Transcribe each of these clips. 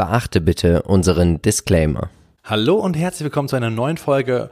Beachte bitte unseren Disclaimer. Hallo und herzlich willkommen zu einer neuen Folge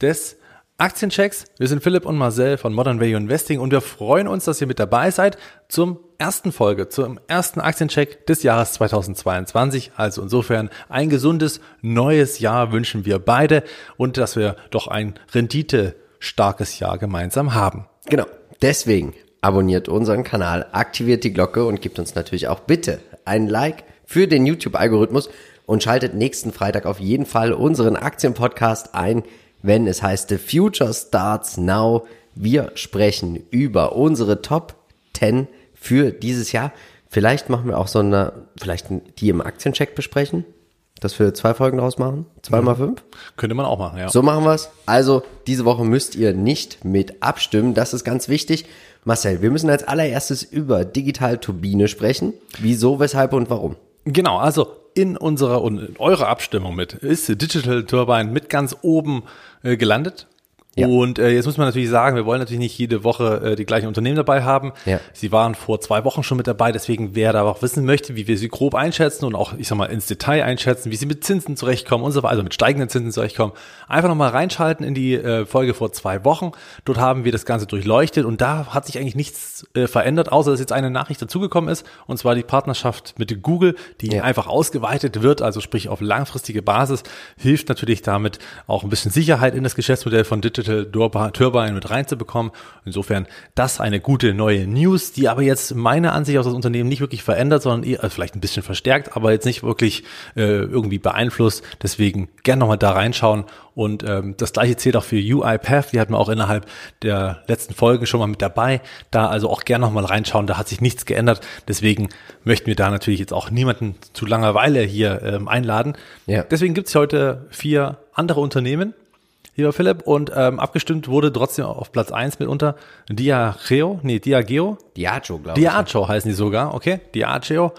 des Aktienchecks. Wir sind Philipp und Marcel von Modern Value Investing und wir freuen uns, dass ihr mit dabei seid zum ersten Folge, zum ersten Aktiencheck des Jahres 2022. Also insofern ein gesundes neues Jahr wünschen wir beide und dass wir doch ein renditestarkes Jahr gemeinsam haben. Genau. Deswegen abonniert unseren Kanal, aktiviert die Glocke und gebt uns natürlich auch bitte ein Like für den YouTube-Algorithmus und schaltet nächsten Freitag auf jeden Fall unseren Aktienpodcast ein, wenn es heißt The Future Starts Now. Wir sprechen über unsere Top 10 für dieses Jahr. Vielleicht machen wir auch so eine, vielleicht die im Aktiencheck besprechen, dass wir zwei Folgen draus machen. Zwei mal fünf. Könnte man auch machen, ja. So machen wir's. Also, diese Woche müsst ihr nicht mit abstimmen. Das ist ganz wichtig. Marcel, wir müssen als allererstes über Digital Turbine sprechen. Wieso, weshalb und warum? Genau, also in unserer und in eurer Abstimmung mit ist Digital Turbine mit ganz oben äh, gelandet. Ja. Und äh, jetzt muss man natürlich sagen, wir wollen natürlich nicht jede Woche äh, die gleichen Unternehmen dabei haben. Ja. Sie waren vor zwei Wochen schon mit dabei, deswegen wer da auch wissen möchte, wie wir sie grob einschätzen und auch, ich sag mal, ins Detail einschätzen, wie sie mit Zinsen zurechtkommen und so weiter, also mit steigenden Zinsen zurechtkommen, einfach nochmal reinschalten in die äh, Folge vor zwei Wochen. Dort haben wir das Ganze durchleuchtet und da hat sich eigentlich nichts äh, verändert, außer dass jetzt eine Nachricht dazugekommen ist, und zwar die Partnerschaft mit Google, die Ja. einfach ausgeweitet wird, also sprich auf langfristige Basis, hilft natürlich damit auch ein bisschen Sicherheit in das Geschäftsmodell von Digital Turbi- Turbine mit reinzubekommen. Insofern das eine gute neue News, die aber jetzt meiner Ansicht aus das Unternehmen nicht wirklich verändert, sondern eher also vielleicht ein bisschen verstärkt, aber jetzt nicht wirklich äh, irgendwie beeinflusst. Deswegen gerne nochmal da reinschauen. Und ähm, das gleiche zählt auch für UiPath, die hatten wir auch innerhalb der letzten Folgen schon mal mit dabei. Da also auch gerne nochmal reinschauen, da hat sich nichts geändert. Deswegen möchten wir da natürlich jetzt auch niemanden zu Langeweile hier ähm, einladen. Ja. Deswegen gibt es heute vier andere Unternehmen, lieber Philipp, und ähm, abgestimmt wurde trotzdem auf Platz eins mitunter Diageo, nee, Diageo, Diageo, glaube ich. Diageo heißen die sogar, okay, Diageo.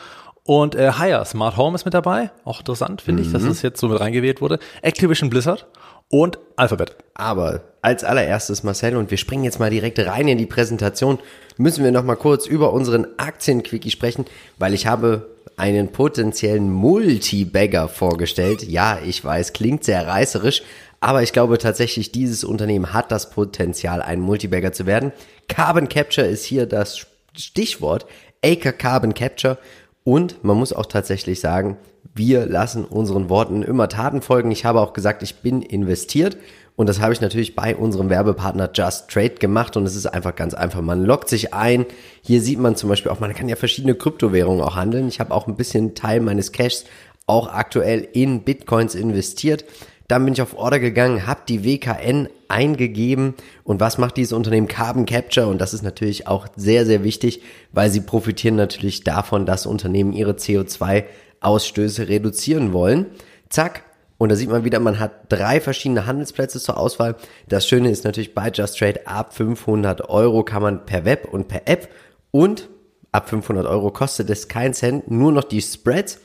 Und äh, Hire Smart Home ist mit dabei, auch interessant, finde ich, dass das jetzt so mit reingewählt wurde. Activision Blizzard und Alphabet. Aber als allererstes, Marcel, und wir springen jetzt mal direkt rein in die Präsentation, müssen wir noch mal kurz über unseren Aktienquickie sprechen, weil ich habe einen potenziellen Multibagger vorgestellt. Ja, ich weiß, klingt sehr reißerisch, aber ich glaube tatsächlich, dieses Unternehmen hat das Potenzial, ein Multibagger zu werden. Carbon Capture ist hier das Stichwort. Acre Carbon Capture. Und man muss auch tatsächlich sagen, wir lassen unseren Worten immer Taten folgen. Ich habe auch gesagt, ich bin investiert. Und das habe ich natürlich bei unserem Werbepartner Just Trade gemacht. Und es ist einfach ganz einfach. Man loggt sich ein. Hier sieht man zum Beispiel auch, man kann ja verschiedene Kryptowährungen auch handeln. Ich habe auch ein bisschen Teil meines Cashs auch aktuell in Bitcoins investiert. Dann bin ich auf Order gegangen, habe die WKN eingegeben und was macht dieses Unternehmen Carbon Capture und das ist natürlich auch sehr, sehr wichtig, weil sie profitieren natürlich davon, dass Unternehmen ihre CO2-Ausstöße reduzieren wollen. Zack. Und da sieht man wieder, man hat drei verschiedene Handelsplätze zur Auswahl. Das Schöne ist natürlich bei Just Trade ab 500 Euro kann man per Web und per App und ab 500 Euro kostet es keinen Cent, nur noch die Spreads.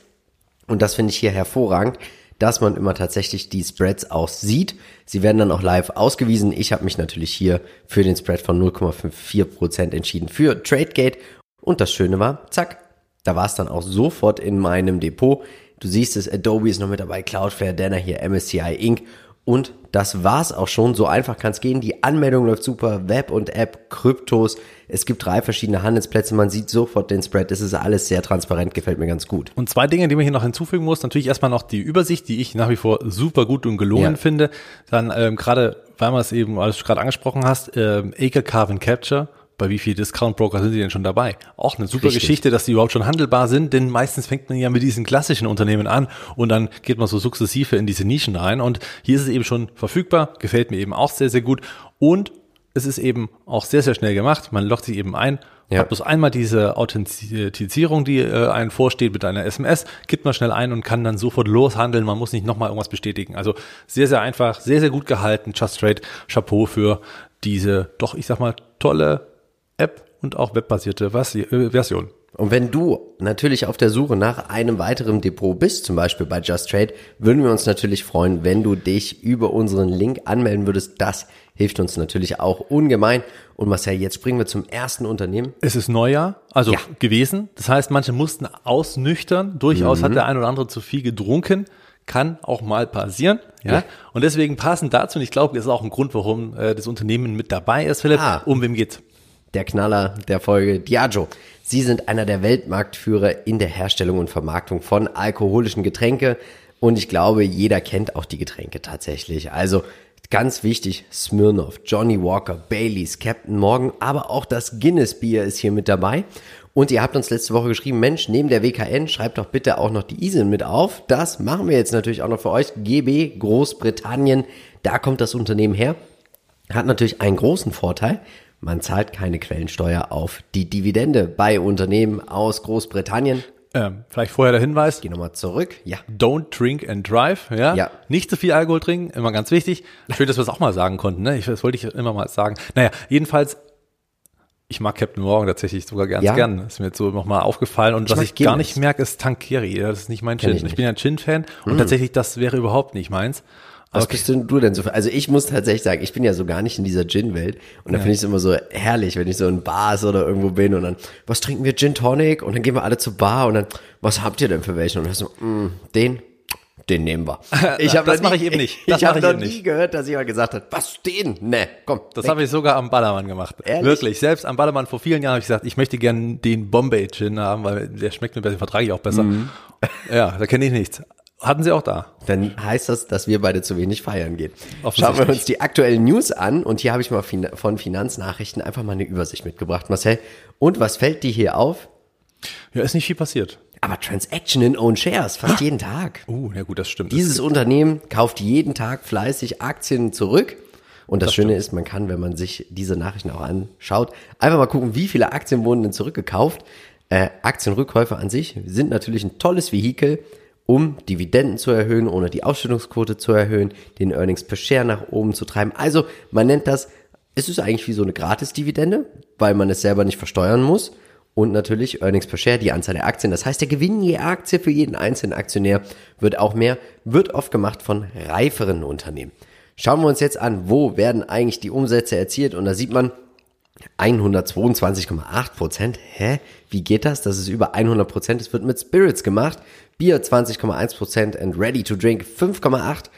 Und das finde ich hier hervorragend, dass man immer tatsächlich die Spreads auch sieht. Sie werden dann auch live ausgewiesen. Ich habe mich natürlich hier für den Spread von 0,54% entschieden für TradeGate. Und das Schöne war, zack, da war es dann auch sofort in meinem Depot. Du siehst es, Adobe ist noch mit dabei, Cloudflare, Dana hier, MSCI Inc. Und das war's auch schon. So einfach kann es gehen. Die Anmeldung läuft super. Web und App, Kryptos. Es gibt drei verschiedene Handelsplätze. Man sieht sofort den Spread. Es ist alles sehr transparent. Gefällt mir ganz gut. Und zwei Dinge, die man hier noch hinzufügen muss. Natürlich erstmal noch die Übersicht, die ich nach wie vor super gut und gelungen Ja. finde. Dann ähm, gerade, weil man es eben, du gerade angesprochen hast, ähm, Acre Carbon Capture. Bei wie viel Discount Broker sind die denn schon dabei? Auch eine super Richtig. Geschichte, dass die überhaupt schon handelbar sind, denn meistens fängt man ja mit diesen klassischen Unternehmen an und dann geht man so sukzessive in diese Nischen rein und hier ist es eben schon verfügbar, gefällt mir eben auch sehr, sehr gut und es ist eben auch sehr, sehr schnell gemacht. Man loggt sich eben ein, Ja. hat bloß einmal diese Authentifizierung, die äh, einem vorsteht mit einer SMS, gibt man schnell ein und kann dann sofort loshandeln. Man muss nicht nochmal irgendwas bestätigen. Also sehr, sehr einfach, sehr, sehr gut gehalten. Just Trade, Chapeau für diese doch, ich sag mal, tolle App und auch webbasierte äh, Version. Und wenn du natürlich auf der Suche nach einem weiteren Depot bist, zum Beispiel bei Just Trade, würden wir uns natürlich freuen, wenn du dich über unseren Link anmelden würdest. Das hilft uns natürlich auch ungemein. Und Marcel, jetzt springen wir zum ersten Unternehmen. Es ist Neujahr, also Ja. gewesen. Das heißt, manche mussten ausnüchtern. Durchaus Mhm. hat der ein oder andere zu viel getrunken. Kann auch mal passieren. Ja. Ja. Und deswegen passend dazu, und ich glaube, das ist auch ein Grund, warum äh, das Unternehmen mit dabei ist, Philipp. Ah. Um wem geht's? Der Knaller der Folge Diageo. Sie sind einer der Weltmarktführer in der Herstellung und Vermarktung von alkoholischen Getränke und ich glaube, jeder kennt auch die Getränke tatsächlich. Also ganz wichtig, Smirnoff, Johnny Walker, Baileys, Captain Morgan, aber auch das Guinness Bier ist hier mit dabei. Und ihr habt uns letzte Woche geschrieben, Mensch, neben der WKN schreibt doch bitte auch noch die ISIN mit auf. Das machen wir jetzt natürlich auch noch für euch. GB Großbritannien, da kommt das Unternehmen her hat natürlich einen großen Vorteil. Man zahlt keine Quellensteuer auf die Dividende bei Unternehmen aus Großbritannien. Ähm, vielleicht vorher der Hinweis. Geh nochmal zurück. Ja. Don't drink and drive, ja? Ja. Nicht zu viel Alkohol trinken, immer ganz wichtig. Schön, dass wir es auch mal sagen konnten, ne? Ich, das wollte ich immer mal sagen. Naja, jedenfalls, ich mag Captain Morgan tatsächlich sogar ganz Ja. gern. Ist mir jetzt so nochmal aufgefallen. Und was mag ich gar Guinness. nicht merke, ist Tankeri. Das ist nicht mein Gin. ich Ich, bin ja ein Gin-Fan und tatsächlich, das wäre überhaupt nicht meins. Was Okay. bist denn du denn so für? Also ich muss tatsächlich sagen, ich bin ja so gar nicht in dieser Gin-Welt. Und da finde ich es immer so herrlich, wenn ich so in Bars oder irgendwo bin und dann, was trinken wir? Gin Tonic? Und dann gehen wir alle zur Bar und dann, was habt ihr denn für welchen? Und dann so, mm, den, den nehmen wir. Ich hab Das mache ich eben nicht. Das ich habe noch nie nicht. gehört, dass jemand gesagt hat, was den? Ne, komm. Das habe ich sogar am Ballermann gemacht. Ehrlich? Wirklich. Selbst am Ballermann vor vielen Jahren habe ich gesagt, ich möchte gerne den Bombay Gin haben, weil der schmeckt mir besser, den vertrage ich auch besser. Mhm. Ja, da kenne ich nichts. Hatten sie auch da. dann heißt das, dass wir beide zu wenig feiern gehen. Schauen wir uns die aktuellen News an und hier habe ich mal von Finanznachrichten einfach mal eine Übersicht mitgebracht, Marcel. Und was fällt dir hier auf? Ja, ist nicht viel passiert. Aber Transaction in Own Shares, fast jeden Tag. Uh, ja gut, das stimmt. Dieses Unternehmen kauft jeden Tag fleißig Aktien zurück. Und das, Schöne ist, man kann, wenn man sich diese Nachrichten auch anschaut, einfach mal gucken, wie viele Aktien wurden denn zurückgekauft. Äh, Aktienrückkäufe an sich sind natürlich ein tolles Vehikel, um Dividenden zu erhöhen, ohne die Ausschüttungsquote zu erhöhen, den Earnings per Share nach oben zu treiben. Also man nennt das, es ist eigentlich wie so eine Gratis-Dividende, weil man es selber nicht versteuern muss. Und natürlich Earnings per Share, die Anzahl der Aktien. Das heißt, der Gewinn je Aktie für jeden einzelnen Aktionär wird auch mehr, wird oft gemacht von reiferen Unternehmen. Schauen wir uns jetzt an, wo werden eigentlich die Umsätze erzielt? Und da sieht man 122,8 Prozent. Hä? Wie geht das? Das ist über 100 Prozent. Es wird mit Spirits gemacht. Bier 20,1 Prozent and Ready to Drink 5,8.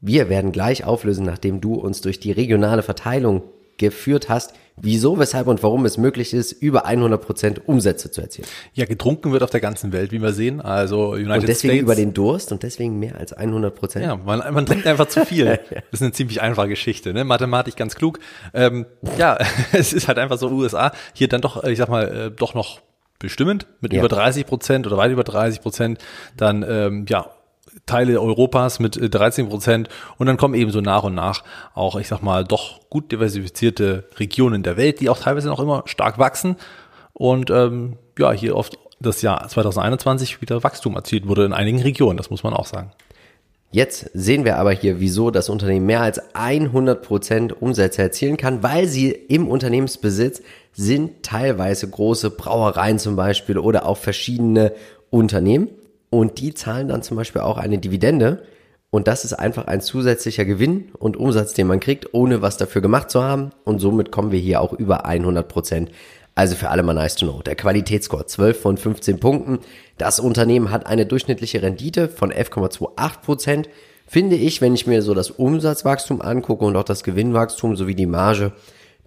Wir werden gleich auflösen, nachdem du uns durch die regionale Verteilung geführt hast, wieso, weshalb und warum es möglich ist, über 100 Prozent Umsätze zu erzielen. Ja, getrunken wird auf der ganzen Welt, wie wir sehen. Also United Und deswegen States. über den Durst und deswegen mehr als 100 Prozent. ja, man, man trinkt einfach zu viel. Das ist eine ziemlich einfache Geschichte, ne? Mathematisch ganz klug. Ähm, ja, es ist halt einfach so USA hier dann doch, ich sag mal, äh, doch noch bestimmend mit Ja. über 30 Prozent oder weit über 30 Prozent. Dann ähm, ja Teile Europas mit äh, 13 Prozent und dann kommen eben so nach und nach auch, ich sag mal, doch gut diversifizierte Regionen der Welt, die auch teilweise noch immer stark wachsen und ähm, ja, hier oft das Jahr 2021 wieder Wachstum erzielt wurde in einigen Regionen, das muss man auch sagen. Jetzt sehen wir aber hier, wieso das Unternehmen mehr als 100% Umsätze erzielen kann, weil sie im Unternehmensbesitz sind teilweise große Brauereien zum Beispiel oder auch verschiedene Unternehmen und die zahlen dann zum Beispiel auch eine Dividende und das ist einfach ein zusätzlicher Gewinn und Umsatz, den man kriegt, ohne was dafür gemacht zu haben und somit kommen wir hier auch über 100%. Also für alle mal nice to know. Der Qualitätsscore 12 von 15 Punkten. Das Unternehmen hat eine durchschnittliche Rendite von 11,28 Prozent. Finde ich, wenn ich mir so das Umsatzwachstum angucke und auch das Gewinnwachstum sowie die Marge,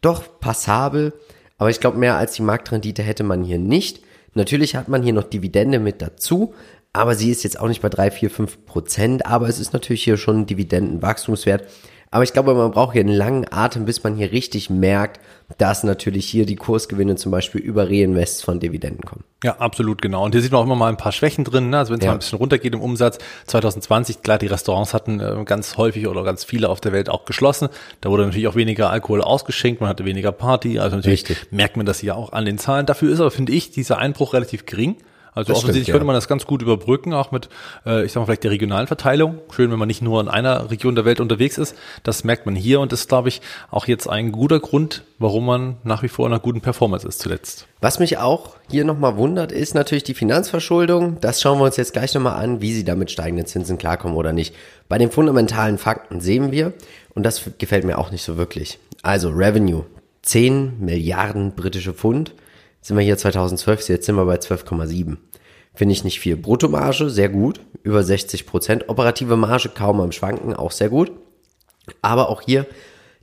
doch passabel. Aber ich glaube, mehr als die Marktrendite hätte man hier nicht. Natürlich hat man hier noch Dividende mit dazu, aber sie ist jetzt auch nicht bei 3, 4, 5 Prozent. Aber es ist natürlich hier schon ein Dividendenwachstumswert. Aber ich glaube, man braucht hier einen langen Atem, bis man hier richtig merkt, dass natürlich hier die Kursgewinne zum Beispiel über Reinvests von Dividenden kommen. Ja, absolut genau. Und hier sieht man auch immer mal ein paar Schwächen drin. Ne? Also wenn es Ja. mal ein bisschen runtergeht im Umsatz. 2020, klar, die Restaurants hatten äh, ganz häufig oder ganz viele auf der Welt auch geschlossen. Da wurde natürlich auch weniger Alkohol ausgeschenkt, man hatte weniger Party. Also natürlich Richtig. merkt man das hier auch an den Zahlen. Dafür ist aber, finde ich, dieser Einbruch relativ gering. Also Das offensichtlich stimmt, könnte man das ganz gut überbrücken, auch mit, äh, ich sag mal, vielleicht der regionalen Verteilung. Schön, wenn man nicht nur in einer Region der Welt unterwegs ist. Das merkt man hier und ist, glaube ich, auch jetzt ein guter Grund, warum man nach wie vor in einer guten Performance ist zuletzt. Was mich auch hier nochmal wundert, ist natürlich die Finanzverschuldung. Das schauen wir uns jetzt gleich nochmal an, wie sie da mit steigenden Zinsen klarkommen oder nicht. Bei den fundamentalen Fakten sehen wir, und das gefällt mir auch nicht so wirklich. Also Revenue, 10 Milliarden britische Pfund. Sind wir hier 2012, jetzt sind wir bei 12,7. Finde ich nicht viel. Bruttomarge, sehr gut, über 60 Prozent. Operative Marge kaum am Schwanken, auch sehr gut. Aber auch hier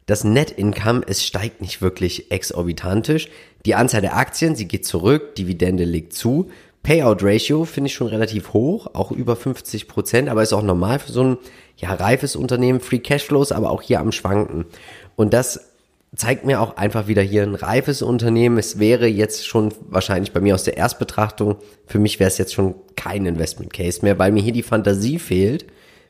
das Net Income, es steigt nicht wirklich exorbitantisch. Die Anzahl der Aktien, sie geht zurück, Dividende legt zu. Payout Ratio finde ich schon relativ hoch, auch über 50 Prozent, aber ist auch normal für so ein ja, reifes Unternehmen. Free Cashflows, aber auch hier am Schwanken. Und das zeigt mir auch einfach wieder hier ein reifes Unternehmen. Es wäre jetzt schon wahrscheinlich bei mir aus der Erstbetrachtung, für mich wäre es jetzt schon kein Investment Case mehr, weil mir hier die Fantasie fehlt,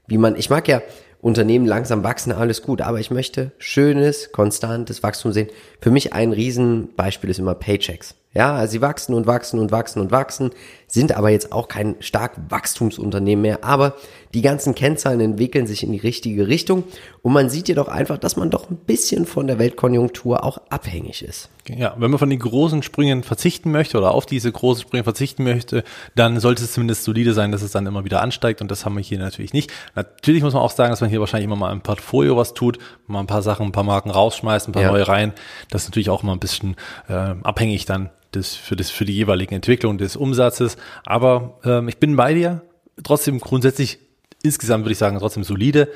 wie man, ich mag ja Unternehmen langsam wachsen, alles gut, aber ich möchte schönes, konstantes Wachstum sehen. Für mich ein Riesenbeispiel ist immer Paychecks. Ja, also sie wachsen und wachsen und wachsen und wachsen, sind aber jetzt auch kein stark Wachstumsunternehmen mehr, aber die ganzen Kennzahlen entwickeln sich in die richtige Richtung und man sieht jedoch einfach, dass man doch ein bisschen von der Weltkonjunktur auch abhängig ist. Ja, wenn man von den großen Sprüngen verzichten möchte oder auf diese großen Sprünge verzichten möchte, dann sollte es zumindest solide sein, dass es dann immer wieder ansteigt und das haben wir hier natürlich nicht. Natürlich muss man auch sagen, dass man hier wahrscheinlich immer mal im Portfolio was tut, mal ein paar Sachen, ein paar Marken rausschmeißt, ein paar Ja. neue rein. Das ist natürlich auch immer ein bisschen äh, abhängig dann des, für, das, für die jeweiligen Entwicklungen des Umsatzes. Aber ähm, ich bin bei dir. Trotzdem grundsätzlich, insgesamt würde ich sagen, trotzdem solide.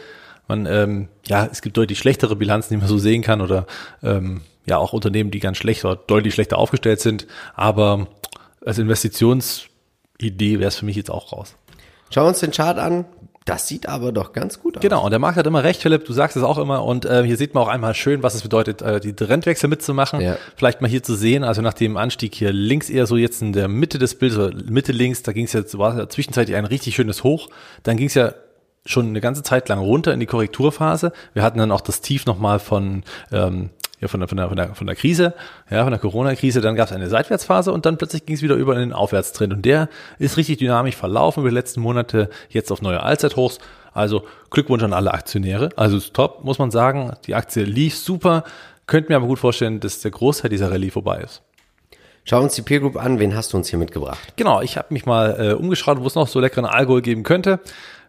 Man, ähm, ja, es gibt deutlich schlechtere Bilanzen, die man so sehen kann oder ähm, ja auch Unternehmen, die ganz schlecht oder deutlich schlechter aufgestellt sind. Aber als Investitionsidee wäre es für mich jetzt auch raus. Schauen wir uns den Chart an. Das sieht aber doch ganz gut aus. Genau, und der Markt hat immer recht, Philipp, du sagst es auch immer. Und äh, hier sieht man auch einmal schön, was es bedeutet, äh, die Trendwechsel mitzumachen. Ja. Vielleicht mal hier zu sehen, also nach dem Anstieg hier links eher so jetzt in der Mitte des Bildes, oder Mitte links, da ging es jetzt, war ja zwischenzeitlich ein richtig schönes Hoch. Dann ging es ja schon eine ganze Zeit lang runter in die Korrekturphase. Wir hatten dann auch das Tief nochmal von, ähm, ja, von der, von der, von der, von der Krise, ja, von der Corona-Krise, dann gab es eine Seitwärtsphase und dann plötzlich ging es wieder über in den Aufwärtstrend. Und der ist richtig dynamisch verlaufen über die letzten Monate, jetzt auf neue Allzeithochs. Also Glückwunsch an alle Aktionäre. Also ist top, muss man sagen. Die Aktie lief super. Könnte mir aber gut vorstellen, dass der Großteil dieser Rallye vorbei ist. Schauen wir uns die Peer Group an. Wen hast du uns hier mitgebracht? Genau, ich habe mich mal äh, umgeschaut, wo es noch so leckeren Alkohol geben könnte.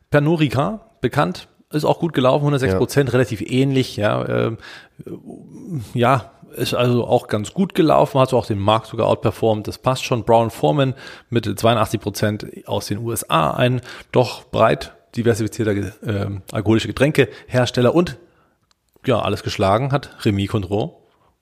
Pernod Ricard, bekannt, ist auch gut gelaufen, 106 Ja. Prozent, relativ ähnlich, ja, äh, ja, ist also auch ganz gut gelaufen, hat so auch den Markt sogar outperformt, das passt schon. Brown Foreman mit 82 Prozent aus den USA, ein doch breit diversifizierter ähm, alkoholische Getränkehersteller und ja, alles geschlagen hat Remy Cointreau.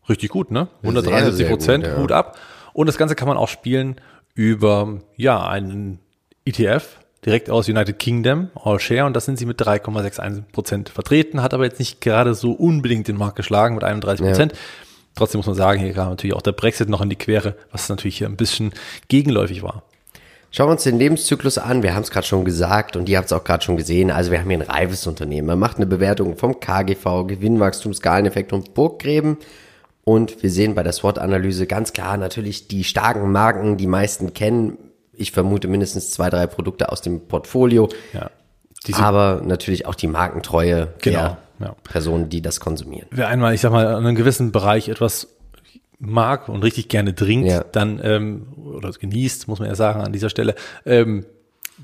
Richtig gut, ne? 173 sehr gut, Prozent, ja. Hut ab. Und das Ganze kann man auch spielen über, ja, einen ETF direkt aus United Kingdom, All Share, und das sind sie mit 3,61 Prozent vertreten, hat aber jetzt nicht gerade so unbedingt den Markt geschlagen mit 31 Prozent. Trotzdem muss man sagen, hier kam natürlich auch der Brexit noch in die Quere, was natürlich hier ein bisschen gegenläufig war. Schauen wir uns den Lebenszyklus an. Wir haben es gerade schon gesagt und ihr habt es auch gerade schon gesehen. Also wir haben hier ein reifes Unternehmen. Man macht eine Bewertung vom KGV, Gewinnwachstum, Skaleneffekt und Burggräben. Und wir sehen bei der SWOT-Analyse ganz klar natürlich die starken Marken, die meisten kennen. Ich vermute mindestens zwei, drei Produkte aus dem Portfolio. Ja. Diese, aber natürlich auch die Markentreue Genau, der ja. Personen, die das konsumieren. wer einmal, ich sag mal, in einem gewissen Bereich etwas mag und richtig gerne trinkt, Ja. dann ähm, oder genießt, muss man ja sagen an dieser Stelle, ähm,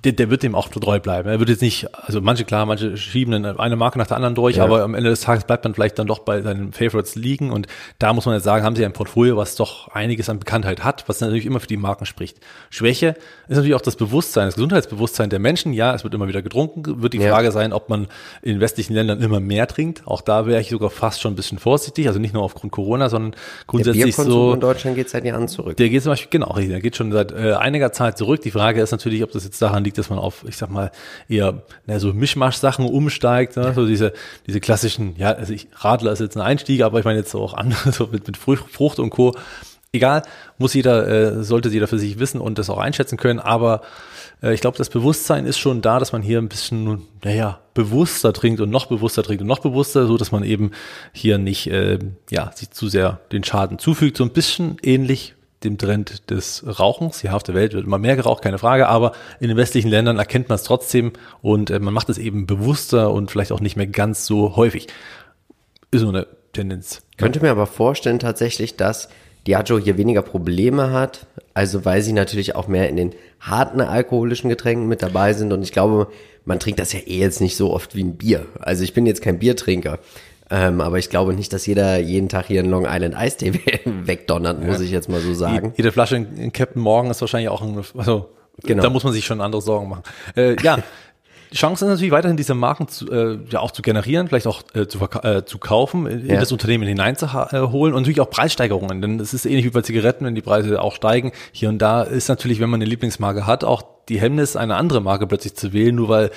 der, der wird dem auch treu bleiben. Er wird jetzt nicht, also manche klar, manche schieben dann eine Marke nach der anderen durch, Ja. aber am Ende des Tages bleibt man vielleicht dann doch bei seinen Favorites liegen und da muss man jetzt sagen, haben sie ein Portfolio, was doch einiges an Bekanntheit hat, was natürlich immer für die Marken spricht. Schwäche ist natürlich auch das Bewusstsein, das Gesundheitsbewusstsein der Menschen. Ja, es wird immer wieder getrunken, wird die Ja. Frage sein, ob man in westlichen Ländern immer mehr trinkt. Auch da wäre ich sogar fast schon ein bisschen vorsichtig, also nicht nur aufgrund Corona, sondern Der grundsätzlich Bierkonsum so. in Deutschland geht seit Jahren zurück. Der geht zum Beispiel, genau, der geht schon seit äh, einiger Zeit zurück. Die Frage ist natürlich, ob das jetzt daran liegt, dass man auf, ich sag mal, eher na, so Mischmasch-Sachen umsteigt, ne? so diese, diese klassischen, ja, also ich, Radler ist jetzt ein Einstieg, aber ich meine jetzt auch andere, so mit, mit Frucht Frucht und Co. Egal, muss jeder, äh, sollte jeder für sich wissen und das auch einschätzen können, aber äh, ich glaube, das Bewusstsein ist schon da, dass man hier ein bisschen, naja, bewusster trinkt und noch bewusster trinkt und noch bewusster, so dass man eben hier nicht, äh, ja, sich zu sehr den Schaden zufügt. So ein bisschen ähnlich dem Trend des Rauchens. Ja, auf der Welt wird immer mehr geraucht, keine Frage, aber in den westlichen Ländern erkennt man es trotzdem und äh, man macht es eben bewusster und vielleicht auch nicht mehr ganz so häufig. Ist so eine Tendenz. Könnte mir aber vorstellen tatsächlich, dass Diageo hier weniger Probleme hat, also weil sie natürlich auch mehr in den harten alkoholischen Getränken mit dabei sind und ich glaube, man trinkt das ja eh jetzt nicht so oft wie ein Bier. Also ich bin jetzt kein Biertrinker. Ähm, aber ich glaube nicht, dass jeder jeden Tag hier einen Long Island Eistee wegdonnert, muss ja. ich jetzt mal so sagen. Jede Flasche in Captain Morgan ist wahrscheinlich auch ein, also genau. da muss man sich schon andere Sorgen machen. Äh, ja, die Chance ist natürlich weiterhin, diese Marken zu, äh, ja auch zu generieren, vielleicht auch äh, zu, äh, zu kaufen, in ja. das Unternehmen hineinzuholen und natürlich auch Preissteigerungen. Denn es ist ähnlich wie bei Zigaretten, wenn die Preise auch steigen. Hier und da ist natürlich, wenn man eine Lieblingsmarke hat, auch die Hemmnis, eine andere Marke plötzlich zu wählen, nur weil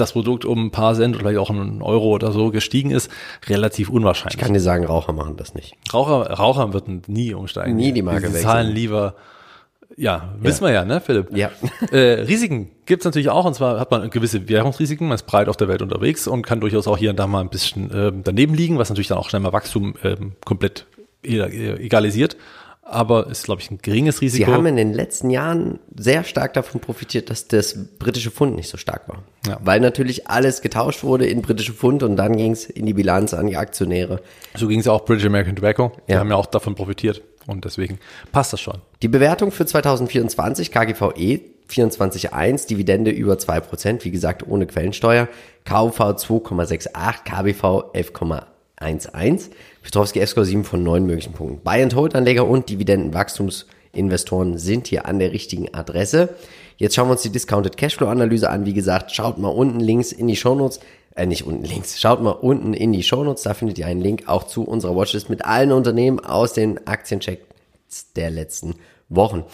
das Produkt um ein paar Cent oder vielleicht auch einen Euro oder so gestiegen ist, relativ unwahrscheinlich. Ich kann dir sagen, Raucher machen das nicht. Raucher, Raucher würden nie umsteigen. Nie die Marke wechseln. zahlen lieber ja, wissen ja. wir ja, ne, Philipp? Ja. Äh, Risiken gibt's natürlich auch, und zwar hat man gewisse Währungsrisiken, man ist breit auf der Welt unterwegs und kann durchaus auch hier und da mal ein bisschen äh, daneben liegen, was natürlich dann auch schnell mal Wachstum äh, komplett egalisiert. Aber ist, glaube ich, ein geringes Risiko. Sie haben in den letzten Jahren sehr stark davon profitiert, dass das britische Pfund nicht so stark war. Ja. Weil natürlich alles getauscht wurde in britische Pfund und dann ging's in die Bilanz an die Aktionäre. So ging's auch British American Tobacco. Die ja. haben ja auch davon profitiert. Und deswegen passt das schon. Die Bewertung für 2024 KGVE 24,1, Dividende über 2%, wie gesagt ohne Quellensteuer, KUV 2,68, KBV 11,11, Petrowski F-Score 7 von 9 möglichen Punkten. Buy-and-Hold-Anleger und Dividendenwachstumsinvestoren sind hier an der richtigen Adresse. Jetzt schauen wir uns die Discounted Cashflow-Analyse an. Wie gesagt, schaut mal unten links in die Shownotes äh, nicht unten links, schaut mal unten in die Shownotes, da findet ihr einen Link auch zu unserer Watchlist mit allen Unternehmen aus den Aktienchecks der letzten Wochen.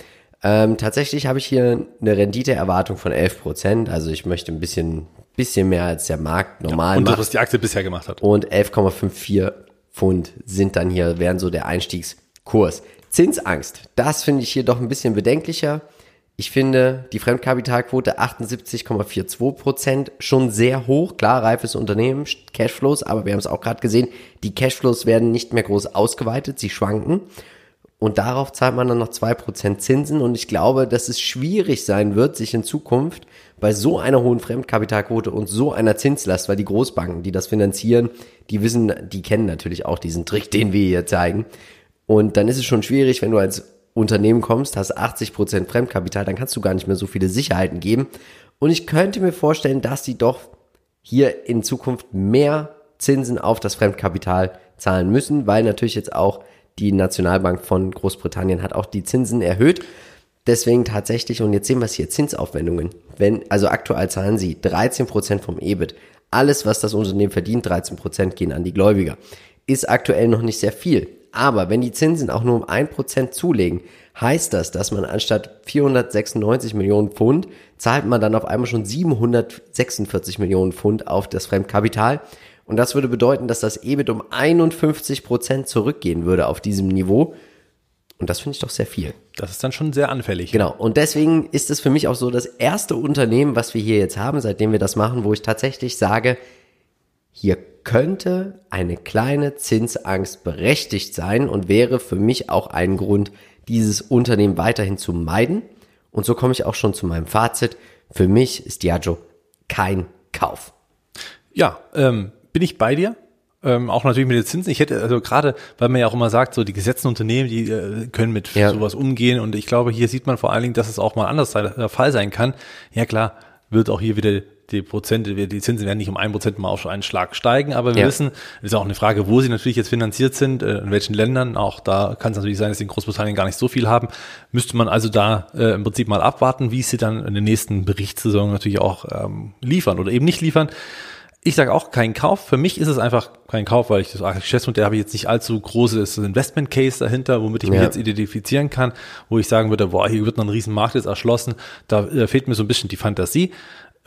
Ähm, tatsächlich habe ich hier eine Renditeerwartung von 11%, also ich möchte ein bisschen, bisschen mehr als der Markt normal ja, und macht. was die Aktie bisher gemacht hat. Und 11,54 Pfund sind dann hier, wären so der Einstiegskurs. Zinsangst, das finde ich hier doch ein bisschen bedenklicher. Ich finde die Fremdkapitalquote 78,42 Prozent schon sehr hoch. Klar, reifes Unternehmen, Cashflows, aber wir haben es auch gerade gesehen, die Cashflows werden nicht mehr groß ausgeweitet, sie schwanken. Und darauf zahlt man dann noch zwei Prozent Zinsen. Und ich glaube, dass es schwierig sein wird, sich in Zukunft bei so einer hohen Fremdkapitalquote und so einer Zinslast, weil die Großbanken, die das finanzieren, die wissen, die kennen natürlich auch diesen Trick, den wir hier zeigen. Und dann ist es schon schwierig, wenn du als Unternehmen kommst, hast 80% Fremdkapital, dann kannst du gar nicht mehr so viele Sicherheiten geben. Und ich könnte mir vorstellen, dass sie doch hier in Zukunft mehr Zinsen auf das Fremdkapital zahlen müssen, weil natürlich jetzt auch die Nationalbank von Großbritannien hat auch die Zinsen erhöht. Deswegen tatsächlich, und jetzt sehen wir es hier, Zinsaufwendungen. Wenn, also aktuell zahlen sie 13% vom EBIT. Alles, was das Unternehmen verdient, 13% gehen an die Gläubiger. Ist aktuell noch nicht sehr viel. Aber wenn die Zinsen auch nur um ein Prozent zulegen, heißt das, dass man anstatt 496 Millionen Pfund zahlt man dann auf einmal schon 746 Millionen Pfund auf das Fremdkapital. Und das würde bedeuten, dass das EBIT um 51 Prozent zurückgehen würde auf diesem Niveau. Und das finde ich doch sehr viel. Das ist dann schon sehr anfällig. Genau. Und deswegen ist es für mich auch so das erste Unternehmen, was wir hier jetzt haben, seitdem wir das machen, wo ich tatsächlich sage, hier könnte eine kleine Zinsangst berechtigt sein und wäre für mich auch ein Grund, dieses Unternehmen weiterhin zu meiden. Und so komme ich auch schon zu meinem Fazit. Für mich ist Diageo kein Kauf. Ja, ähm, bin ich bei dir. Ähm, auch natürlich mit den Zinsen. Ich hätte, also gerade, weil man ja auch immer sagt, so die gesetzten Unternehmen, die äh, können mit ja. sowas umgehen. Und ich glaube, hier sieht man vor allen Dingen, dass es auch mal anders der Fall sein kann. Ja klar, wird auch hier wieder die Prozente, die Zinsen werden nicht um ein Prozent mal auf einen Schlag steigen, aber wir ja. wissen, es ist auch eine Frage, wo sie natürlich jetzt finanziert sind, äh, in welchen Ländern. Auch da kann es natürlich sein, dass sie in Großbritannien gar nicht so viel haben. Müsste man also da äh, im Prinzip mal abwarten, wie sie dann in der nächsten Berichtssaison natürlich auch ähm, liefern oder eben nicht liefern. Ich sage auch kein Kauf. Für mich ist es einfach kein Kauf, weil ich das Geschäftsmodell habe ich jetzt nicht allzu großes Investment Case dahinter, womit ich ja. mich jetzt identifizieren kann, wo ich sagen würde, boah, hier wird noch ein Riesenmarkt jetzt erschlossen. Da äh, fehlt mir so ein bisschen die Fantasie.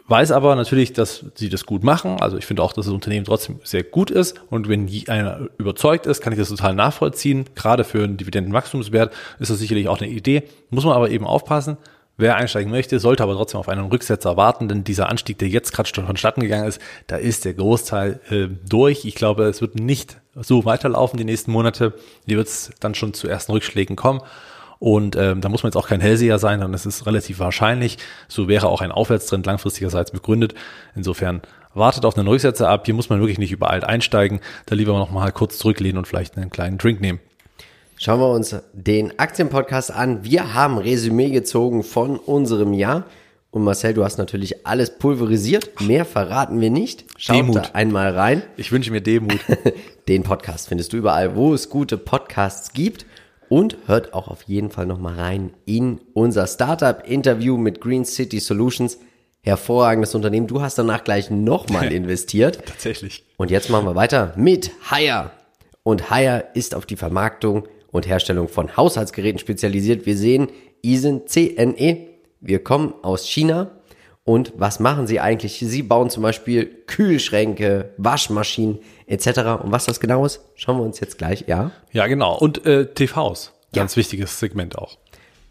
Weiß aber natürlich, dass sie das gut machen. Also ich finde auch, dass das Unternehmen trotzdem sehr gut ist. Und wenn einer überzeugt ist, kann ich das total nachvollziehen. Gerade für einen Dividendenwachstumswert ist das sicherlich auch eine Idee. Muss man aber eben aufpassen. Wer einsteigen möchte, sollte aber trotzdem auf einen Rücksetzer warten, denn dieser Anstieg, der jetzt gerade vonstatten gegangen ist, da ist der Großteil äh, durch. Ich glaube, es wird nicht so weiterlaufen die nächsten Monate. Hier wird es dann schon zu ersten Rückschlägen kommen. Und ähm, da muss man jetzt auch kein Hellseher sein, es ist relativ wahrscheinlich. So wäre auch ein Aufwärtstrend langfristigerseits begründet. Insofern wartet auf eine Rücksätze ab. Hier muss man wirklich nicht überall einsteigen. Da lieber noch mal kurz zurücklehnen und vielleicht einen kleinen Drink nehmen. Schauen wir uns den Aktienpodcast an. Wir haben Resümee gezogen von unserem Jahr. Und Marcel, du hast natürlich alles pulverisiert. Mehr verraten wir nicht. Schaut Demut. da einmal rein. Ich wünsche mir Demut. Den Podcast findest du überall, wo es gute Podcasts gibt. Und hört auch auf jeden Fall nochmal rein in unser Startup-Interview mit Green City Solutions. Hervorragendes Unternehmen. Du hast danach gleich nochmal investiert. Tatsächlich. Und jetzt machen wir weiter mit Haier. Und Haier ist auf die Vermarktung und Herstellung von Haushaltsgeräten spezialisiert. Wir sehen ISIN CNE. Wir kommen aus China. Und was machen sie eigentlich? Sie bauen zum Beispiel Kühlschränke, Waschmaschinen etc. Und was das genau ist, schauen wir uns jetzt gleich, ja. Ja, genau. Und äh, TVs. Ganz wichtiges Segment auch.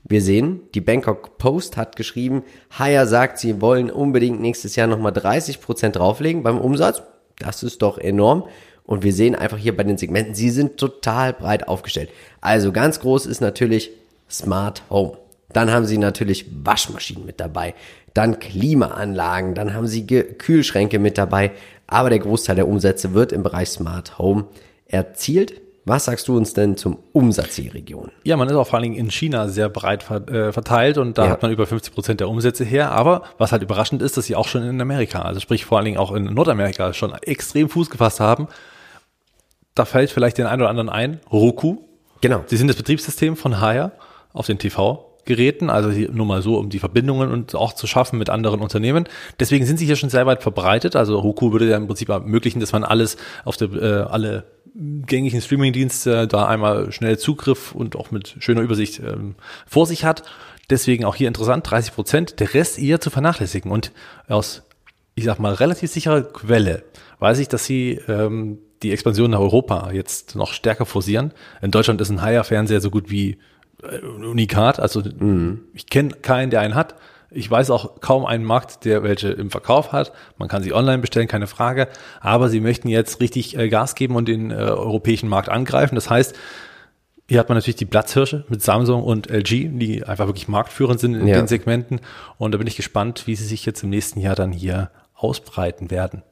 Wir sehen, die Bangkok Post hat geschrieben, Haier sagt, sie wollen unbedingt nächstes Jahr nochmal 30 Prozent drauflegen beim Umsatz. Das ist doch enorm. Und wir sehen einfach hier bei den Segmenten, sie sind total breit aufgestellt. Also ganz groß ist natürlich Smart Home. Dann haben sie natürlich Waschmaschinen mit dabei, dann Klimaanlagen, dann haben sie Ge Kühlschränke mit dabei. Aber der Großteil der Umsätze wird im Bereich Smart Home erzielt. Was sagst du uns denn zum Umsatz hier Region? Ja, man ist auch vor allen Dingen in China sehr breit äh, verteilt und da Ja. hat man über 50 Prozent der Umsätze her. Aber was halt überraschend ist, dass sie auch schon in Amerika, also sprich vor allen Dingen auch in Nordamerika schon extrem Fuß gefasst haben. Da fällt vielleicht den einen oder anderen ein, Roku. Genau. Sie sind das Betriebssystem von Haier auf den TV-Geräten, also hier nur mal so, um die Verbindungen und auch zu schaffen mit anderen Unternehmen. Deswegen sind sie hier schon sehr weit verbreitet. Also Roku würde ja im Prinzip ermöglichen, dass man alles auf der, äh, alle gängigen Streamingdienste da einmal schnell Zugriff und auch mit schöner Übersicht ähm, vor sich hat. Deswegen auch hier interessant, 30 Prozent, der Rest eher zu vernachlässigen. Und aus, ich sag mal, relativ sicherer Quelle weiß ich, dass sie ähm, die Expansion nach Europa jetzt noch stärker forcieren. In Deutschland ist ein Haier-Fernseher so gut wie äh, Unikat. Also ich kenne keinen, der einen hat. Ich weiß auch kaum einen Markt, der welche im Verkauf hat. Man kann sie online bestellen, keine Frage. Aber sie möchten jetzt richtig äh, Gas geben und den äh, europäischen Markt angreifen. Das heißt, hier hat man natürlich die Platzhirsche mit Samsung und LG, die einfach wirklich marktführend sind in Ja. den Segmenten. Und da bin ich gespannt, wie sie sich jetzt im nächsten Jahr dann hier ausbreiten werden.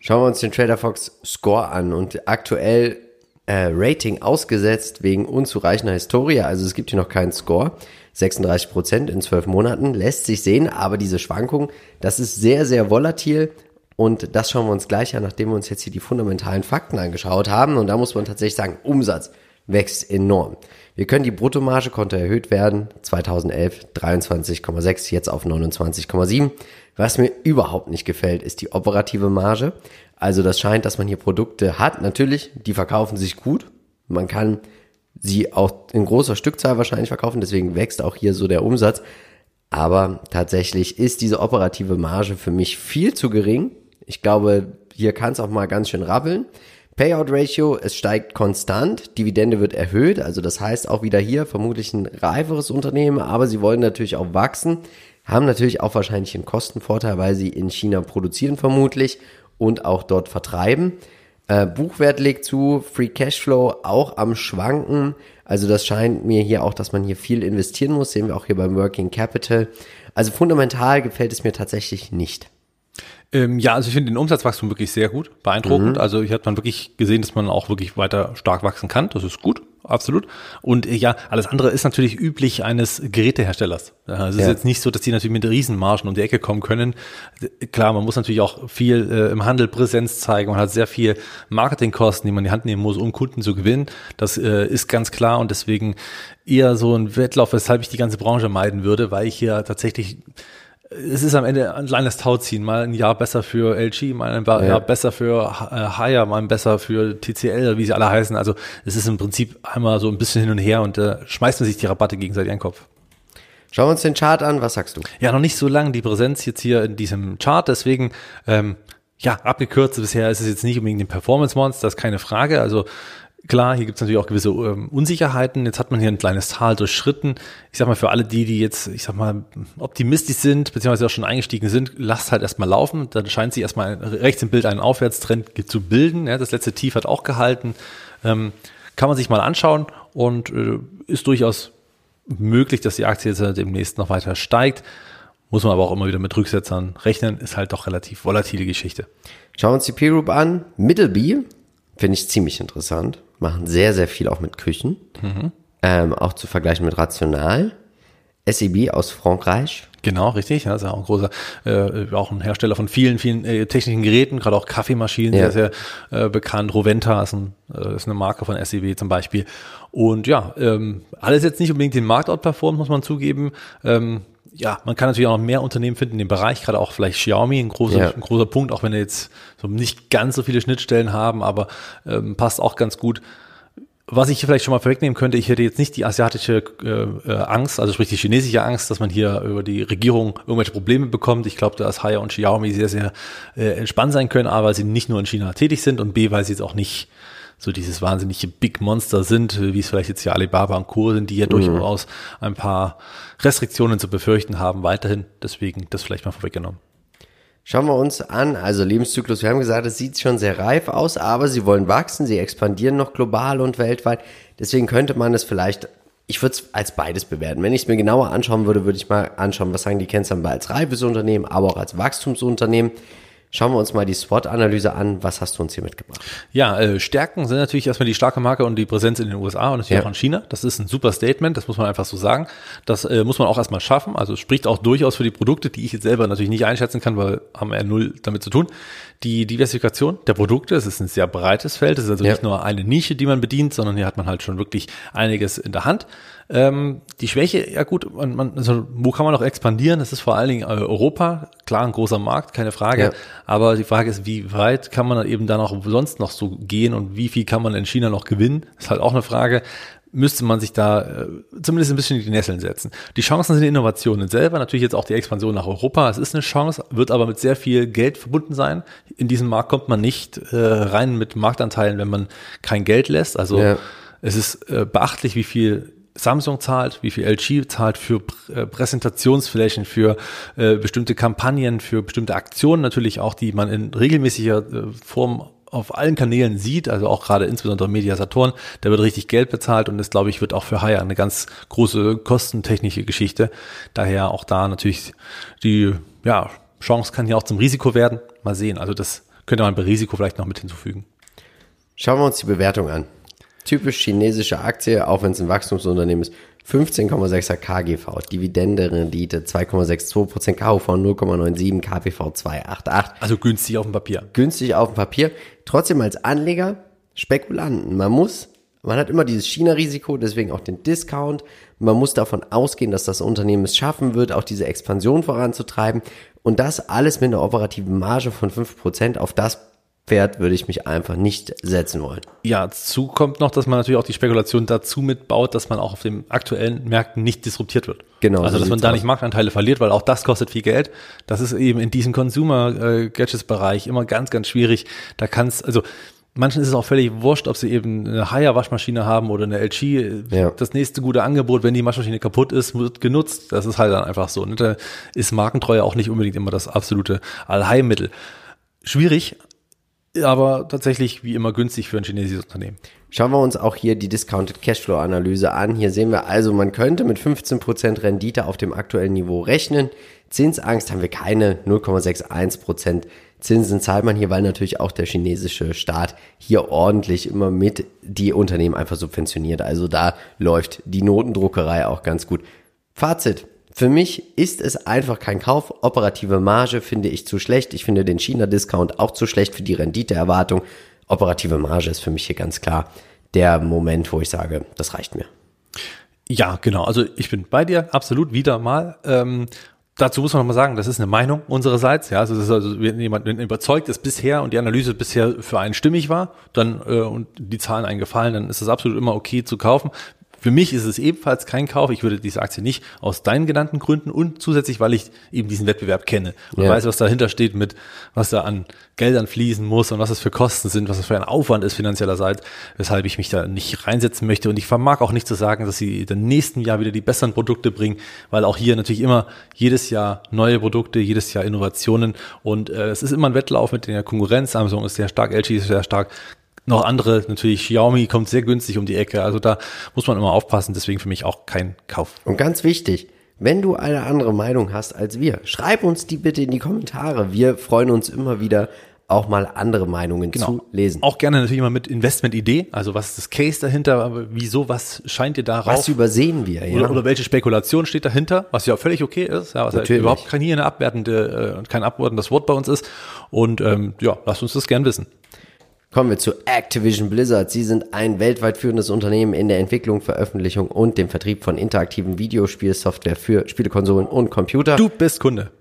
Schauen wir uns den Trader Fox Score an und aktuell äh, Rating ausgesetzt wegen unzureichender Historie. Also es gibt hier noch keinen Score. 36 Prozent in zwölf Monaten lässt sich sehen, aber diese Schwankung, das ist sehr, sehr volatil. Und das schauen wir uns gleich an, nachdem wir uns jetzt hier die fundamentalen Fakten angeschaut haben. Und da muss man tatsächlich sagen, Umsatz wächst enorm. Wir können die Bruttomarge konnte erhöht werden. 2011 23,6, jetzt auf 29,7. Was mir überhaupt nicht gefällt, ist die operative Marge. Also das scheint, dass man hier Produkte hat. Natürlich, die verkaufen sich gut. Man kann sie auch in großer Stückzahl wahrscheinlich verkaufen. Deswegen wächst auch hier so der Umsatz. Aber tatsächlich ist diese operative Marge für mich viel zu gering. Ich glaube, hier kann es auch mal ganz schön rabbeln. Payout Ratio, es steigt konstant, Dividende wird erhöht, also das heißt auch wieder hier vermutlich ein reiferes Unternehmen, aber sie wollen natürlich auch wachsen, haben natürlich auch wahrscheinlich einen Kostenvorteil, weil sie in China produzieren vermutlich und auch dort vertreiben. Äh, Buchwert legt zu, Free Cashflow auch am Schwanken. Also das scheint mir hier auch, dass man hier viel investieren muss. Sehen wir auch hier beim Working Capital. Also fundamental gefällt es mir tatsächlich nicht. Ähm, ja, also ich finde den Umsatzwachstum wirklich sehr gut, beeindruckend. Also hier hat man wirklich gesehen, dass man auch wirklich weiter stark wachsen kann. Das ist gut, absolut. Und äh, ja, alles andere ist natürlich üblich eines Geräteherstellers. Ja, Es ist jetzt nicht so, dass die natürlich mit Riesenmargen um die Ecke kommen können. Äh, Klar, man muss natürlich auch viel äh, im Handel Präsenz zeigen. Man hat sehr viel Marketingkosten, die man in die Hand nehmen muss, um Kunden zu gewinnen. Das äh, ist ganz klar und deswegen eher so ein Wettlauf, weshalb ich die ganze Branche meiden würde, weil ich hier tatsächlich es ist am Ende ein kleines Tauziehen. Mal ein Jahr besser für LG, mal ein Jahr Ja. besser für äh, Haier, mal ein besser für TCL, wie sie alle heißen. Also es ist im Prinzip einmal so ein bisschen hin und her und äh, schmeißt man sich die Rabatte gegenseitig an den Kopf. Schauen wir uns den Chart an, was sagst du? Ja, noch nicht so lang die Präsenz jetzt hier in diesem Chart, deswegen ähm, ja, abgekürzt bisher ist es jetzt nicht unbedingt ein Performance Monster, das ist keine Frage. Also klar, hier gibt es natürlich auch gewisse ähm, Unsicherheiten. Jetzt hat man hier ein kleines Tal durchschritten. Ich sag mal, für alle die, die jetzt, ich sag mal, optimistisch sind, beziehungsweise auch schon eingestiegen sind, lasst halt erstmal laufen. Dann scheint sich erstmal rechts im Bild einen Aufwärtstrend zu bilden. Ja, das letzte Tief hat auch gehalten. Ähm, kann man sich mal anschauen und äh, ist durchaus möglich, dass die Aktie jetzt demnächst noch weiter steigt. Muss man aber auch immer wieder mit Rücksetzern rechnen, ist halt doch relativ volatile Geschichte. Schauen wir uns die Peer Group an. Middleby finde ich ziemlich interessant. Machen sehr, sehr viel auch mit Küchen. Mhm. Ähm, auch zu vergleichen mit Rational. SEB aus Frankreich. Genau, richtig. Ja, ist ja auch ein großer, äh, auch ein Hersteller von vielen, vielen äh, technischen Geräten, gerade auch Kaffeemaschinen, ja. sehr, sehr äh, bekannt. Roventa ist, ein, äh, ist eine Marke von SEB zum Beispiel. Und ja, ähm, alles jetzt nicht unbedingt den Marktort performt, muss man zugeben. Ähm, ja, man kann natürlich auch noch mehr Unternehmen finden in dem Bereich, gerade auch vielleicht Xiaomi, ein großer, ja. ein großer Punkt, auch wenn wir jetzt so nicht ganz so viele Schnittstellen haben, aber ähm, passt auch ganz gut. Was ich hier vielleicht schon mal vorwegnehmen könnte, ich hätte jetzt nicht die asiatische äh, äh, Angst, also sprich die chinesische Angst, dass man hier über die Regierung irgendwelche Probleme bekommt. Ich glaube, dass Haier und Xiaomi sehr, sehr äh, entspannt sein können, A, weil sie nicht nur in China tätig sind und B, weil sie jetzt auch nicht so dieses wahnsinnige Big Monster sind, wie es vielleicht jetzt hier Alibaba und Co. sind, die ja mhm. durchaus ein paar Restriktionen zu befürchten haben weiterhin. Deswegen das vielleicht mal vorweggenommen. Schauen wir uns an, also Lebenszyklus, wir haben gesagt, es sieht schon sehr reif aus, aber sie wollen wachsen, sie expandieren noch global und weltweit. Deswegen könnte man es vielleicht, ich würde es als beides bewerten. Wenn ich es mir genauer anschauen würde, würde ich mal anschauen, was sagen die Kennzahlen als reifes Unternehmen, aber auch als Wachstumsunternehmen. Schauen wir uns mal die SWOT-Analyse an. Was hast du uns hier mitgebracht? Ja, äh, Stärken sind natürlich erstmal die starke Marke und die Präsenz in den USA und natürlich ja. auch in China. Das ist ein super Statement, das muss man einfach so sagen. Das äh, muss man auch erstmal schaffen. Also spricht auch durchaus für die Produkte, die ich jetzt selber natürlich nicht einschätzen kann, weil haben ja null damit zu tun. Die Diversifikation der Produkte, es ist ein sehr breites Feld. Es ist also ja. nicht nur eine Nische, die man bedient, sondern hier hat man halt schon wirklich einiges in der Hand. Ähm, die Schwäche, ja gut, man, man, also wo kann man noch expandieren? Das ist vor allen Dingen äh, Europa, klar ein großer Markt, keine Frage. Ja. Aber die Frage ist, wie weit kann man eben da noch sonst noch so gehen und wie viel kann man in China noch gewinnen? Ist halt auch eine Frage müsste man sich da äh, zumindest ein bisschen in die Nesseln setzen. Die Chancen sind Innovationen selber, natürlich jetzt auch die Expansion nach Europa. Es ist eine Chance, wird aber mit sehr viel Geld verbunden sein. In diesen Markt kommt man nicht äh, rein mit Marktanteilen, wenn man kein Geld lässt. Also ja. es ist äh, beachtlich, wie viel Samsung zahlt, wie viel LG zahlt für äh, Präsentationsflächen, für äh, bestimmte Kampagnen, für bestimmte Aktionen natürlich auch, die man in regelmäßiger äh, Form auf allen Kanälen sieht, also auch gerade insbesondere Media Saturn, da wird richtig Geld bezahlt und das glaube ich wird auch für Haier eine ganz große kostentechnische Geschichte. Daher auch da natürlich die ja, Chance kann ja auch zum Risiko werden. Mal sehen. Also das könnte man bei Risiko vielleicht noch mit hinzufügen. Schauen wir uns die Bewertung an typisch chinesische Aktie, auch wenn es ein Wachstumsunternehmen ist, 15,6er KGV, Dividende-Rendite 2,62%, KUV 0,97, KPV 2,88. Also günstig auf dem Papier. Günstig auf dem Papier. Trotzdem als Anleger Spekulanten. Man muss, man hat immer dieses China-Risiko, deswegen auch den Discount. Man muss davon ausgehen, dass das Unternehmen es schaffen wird, auch diese Expansion voranzutreiben. Und das alles mit einer operativen Marge von 5%. Auf das Pferd würde ich mich einfach nicht setzen wollen. Ja, dazu kommt noch, dass man natürlich auch die Spekulation dazu mitbaut, dass man auch auf den aktuellen Märkten nicht disruptiert wird. Genau. Also, dass man da aus. nicht Marktanteile verliert, weil auch das kostet viel Geld. Das ist eben in diesem Consumer-Gadgets-Bereich immer ganz, ganz schwierig. Da kannst, also, Manchen ist es auch völlig wurscht, ob sie eben eine Haier-Waschmaschine haben oder eine LG. Ja. Das nächste gute Angebot, wenn die Waschmaschine kaputt ist, wird genutzt. Das ist halt dann einfach so. Und da ist Markentreue auch nicht unbedingt immer das absolute Allheilmittel. Schwierig, aber tatsächlich wie immer günstig für ein chinesisches Unternehmen. Schauen wir uns auch hier die Discounted Cashflow Analyse an. Hier sehen wir also, man könnte mit 15% Rendite auf dem aktuellen Niveau rechnen. Zinsangst haben wir keine 0,61%. Zinsen zahlt man hier, weil natürlich auch der chinesische Staat hier ordentlich immer mit die Unternehmen einfach subventioniert. Also da läuft die Notendruckerei auch ganz gut. Fazit. Für mich ist es einfach kein Kauf. Operative Marge finde ich zu schlecht. Ich finde den China-Discount auch zu schlecht für die Renditeerwartung. Operative Marge ist für mich hier ganz klar der Moment, wo ich sage, das reicht mir. Ja, genau. Also ich bin bei dir absolut wieder mal. Ähm, dazu muss man nochmal sagen, das ist eine Meinung unsererseits. Ja, also, das ist also wenn jemand überzeugt ist bisher und die Analyse bisher für einen stimmig war, dann äh, und die Zahlen eingefallen, dann ist es absolut immer okay zu kaufen. Für mich ist es ebenfalls kein Kauf. Ich würde diese Aktie nicht aus deinen genannten Gründen und zusätzlich, weil ich eben diesen Wettbewerb kenne und ja. weiß, was dahinter steht mit, was da an Geldern fließen muss und was es für Kosten sind, was es für ein Aufwand ist finanziellerseits, weshalb ich mich da nicht reinsetzen möchte. Und ich vermag auch nicht zu sagen, dass sie im nächsten Jahr wieder die besseren Produkte bringen, weil auch hier natürlich immer jedes Jahr neue Produkte, jedes Jahr Innovationen und äh, es ist immer ein Wettlauf mit der Konkurrenz. Samsung ist sehr stark, LG ist sehr stark noch andere, natürlich Xiaomi kommt sehr günstig um die Ecke. Also da muss man immer aufpassen. Deswegen für mich auch kein Kauf. Und ganz wichtig, wenn du eine andere Meinung hast als wir, schreib uns die bitte in die Kommentare. Wir freuen uns immer wieder, auch mal andere Meinungen Genau. zu lesen. Auch gerne natürlich immer mit Investmentidee. Also was ist das Case dahinter? Aber Wieso? Was scheint dir darauf? Was übersehen wir? Ja? Oder, oder welche Spekulation steht dahinter, was ja völlig okay ist, ja, was Natürlich. überhaupt kein hier eine abwertende äh, und kein abwertendes Wort bei uns ist. Und ähm, ja, lasst uns das gern wissen. Kommen wir zu Activision Blizzard. Sie sind ein weltweit führendes Unternehmen in der Entwicklung, Veröffentlichung und dem Vertrieb von interaktiven Videospielsoftware für Spielekonsolen und Computer. Du bist Kunde.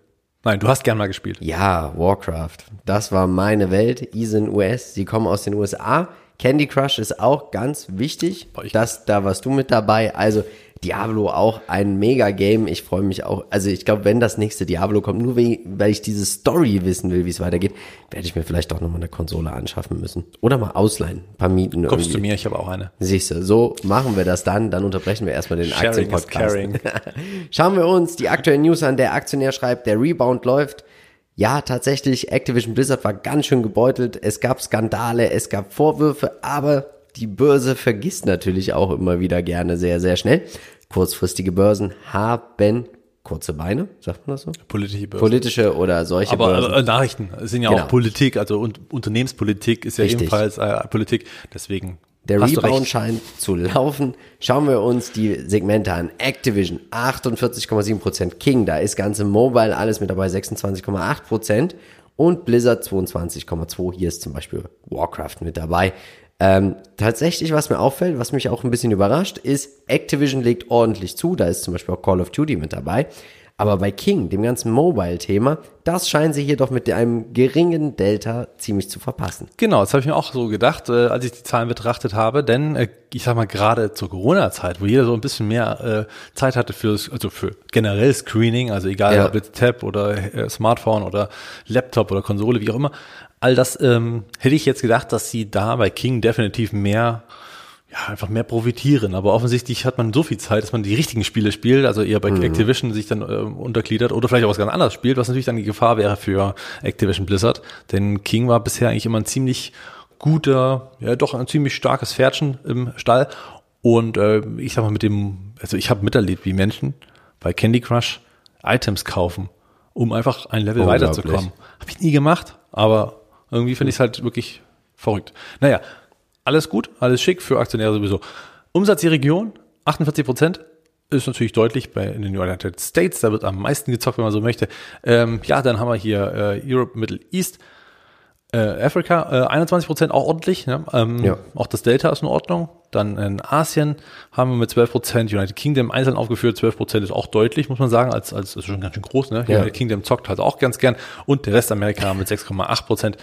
Nein, du hast gern mal gespielt. Ja, Warcraft. Das war meine Welt. Isen US. Sie kommen aus den USA. Candy Crush ist auch ganz wichtig. Das, da warst du mit dabei. Also Diablo auch ein Mega-Game. Ich freue mich auch. Also ich glaube, wenn das nächste Diablo kommt, nur weil ich diese Story wissen will, wie es weitergeht, werde ich mir vielleicht auch nochmal eine Konsole anschaffen müssen. Oder mal ausleihen. Ein paar Mieten Kommst irgendwie. zu mir, ich habe auch eine. Siehst du, so machen wir das dann. Dann unterbrechen wir erstmal den Aktienpodcast. Schauen wir uns die aktuellen News an. Der Aktionär schreibt, der Rebound läuft. Ja, tatsächlich, Activision Blizzard war ganz schön gebeutelt. Es gab Skandale, es gab Vorwürfe, aber die Börse vergisst natürlich auch immer wieder gerne sehr, sehr schnell. Kurzfristige Börsen haben kurze Beine, sagt man das so? Politische Börse. Politische oder solche aber Börsen. äh, Nachrichten sind ja Genau. auch Politik, also und Unternehmenspolitik ist ja Richtig. ebenfalls äh, Politik. Deswegen Der Rebound scheint zu laufen. Schauen wir uns die Segmente an. Activision 48,7%, King, da ist ganze Mobile alles mit dabei 26,8% und Blizzard 22,2%. Hier ist zum Beispiel Warcraft mit dabei. Ähm, tatsächlich, was mir auffällt, was mich auch ein bisschen überrascht, ist, Activision legt ordentlich zu. Da ist zum Beispiel auch Call of Duty mit dabei. Aber bei King, dem ganzen Mobile-Thema, das scheinen sie hier doch mit einem geringen Delta ziemlich zu verpassen. Genau, das habe ich mir auch so gedacht, äh, als ich die Zahlen betrachtet habe, denn äh, ich sag mal gerade zur Corona-Zeit, wo jeder so ein bisschen mehr äh, Zeit hatte fürs, also für generell Screening, also egal Ja. ob jetzt Tab oder äh, Smartphone oder Laptop oder Konsole, wie auch immer, all das ähm, hätte ich jetzt gedacht, dass sie da bei King definitiv mehr ja, einfach mehr profitieren. Aber offensichtlich hat man so viel Zeit, dass man die richtigen Spiele spielt, also eher bei Activision sich dann ähm, untergliedert oder vielleicht auch was ganz anderes spielt, was natürlich dann die Gefahr wäre für Activision Blizzard. Denn King war bisher eigentlich immer ein ziemlich guter, ja doch ein ziemlich starkes Pferdchen im Stall. Und äh, ich sag mal mit dem, also ich habe miterlebt, wie Menschen bei Candy Crush Items kaufen, um einfach ein Level weiterzukommen. Habe ich nie gemacht, aber irgendwie finde ich es halt wirklich verrückt. Naja, alles gut, alles schick für Aktionäre sowieso. Umsatz die Region, 48 Prozent. Ist natürlich deutlich bei in den United States, da wird am meisten gezockt, wenn man so möchte. Ähm, ja, dann haben wir hier äh, Europe, Middle East, äh, Afrika, äh, 21 Prozent auch ordentlich. Ne? Ähm, Ja. Auch das Delta ist in Ordnung. Dann in Asien haben wir mit 12 Prozent United Kingdom einzeln aufgeführt. 12 Prozent ist auch deutlich, muss man sagen, als, als ist schon ganz schön groß. Ne? Ja. United Kingdom zockt halt auch ganz gern. Und der Rest Amerika mit 6,8 Prozent.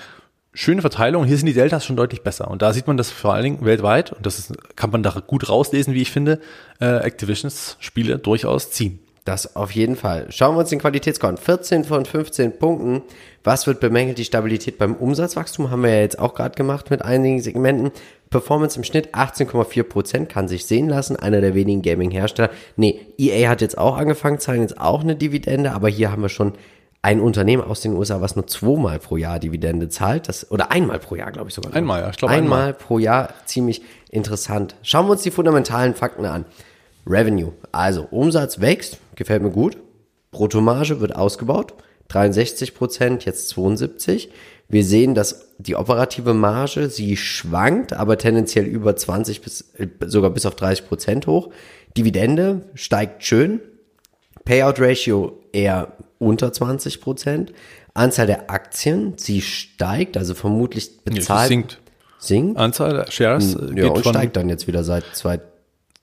Schöne Verteilung. Hier sind die Deltas schon deutlich besser. Und da sieht man das vor allen Dingen weltweit. Und das ist, kann man da gut rauslesen, wie ich finde. Äh, Activisions Spiele durchaus ziehen. Das auf jeden Fall. Schauen wir uns den Qualitätsscore an. 14 von 15 Punkten. Was wird bemängelt? Die Stabilität beim Umsatzwachstum haben wir ja jetzt auch gerade gemacht mit einigen Segmenten. Performance im Schnitt 18,4 Prozent kann sich sehen lassen. Einer der wenigen Gaming-Hersteller. Nee, EA hat jetzt auch angefangen, zahlen jetzt auch eine Dividende, aber hier haben wir schon ein Unternehmen aus den USA, was nur zweimal pro Jahr Dividende zahlt. Das, oder einmal pro Jahr, glaube ich sogar. Einmal, ja, ich glaube einmal. einmal. pro Jahr. Ziemlich interessant. Schauen wir uns die fundamentalen Fakten an. Revenue, also Umsatz wächst, gefällt mir gut. Bruttomarge wird ausgebaut, 63 Prozent, jetzt 72. Wir sehen, dass die operative Marge, sie schwankt, aber tendenziell über 20 bis, äh, sogar bis auf 30 Prozent hoch. Dividende steigt schön. Payout Ratio eher unter 20 Prozent. Anzahl der Aktien, sie steigt, also vermutlich Ja, bezahlt. sinkt. Sinkt? Anzahl der Shares äh, Ja, und steigt dann jetzt wieder seit zwei,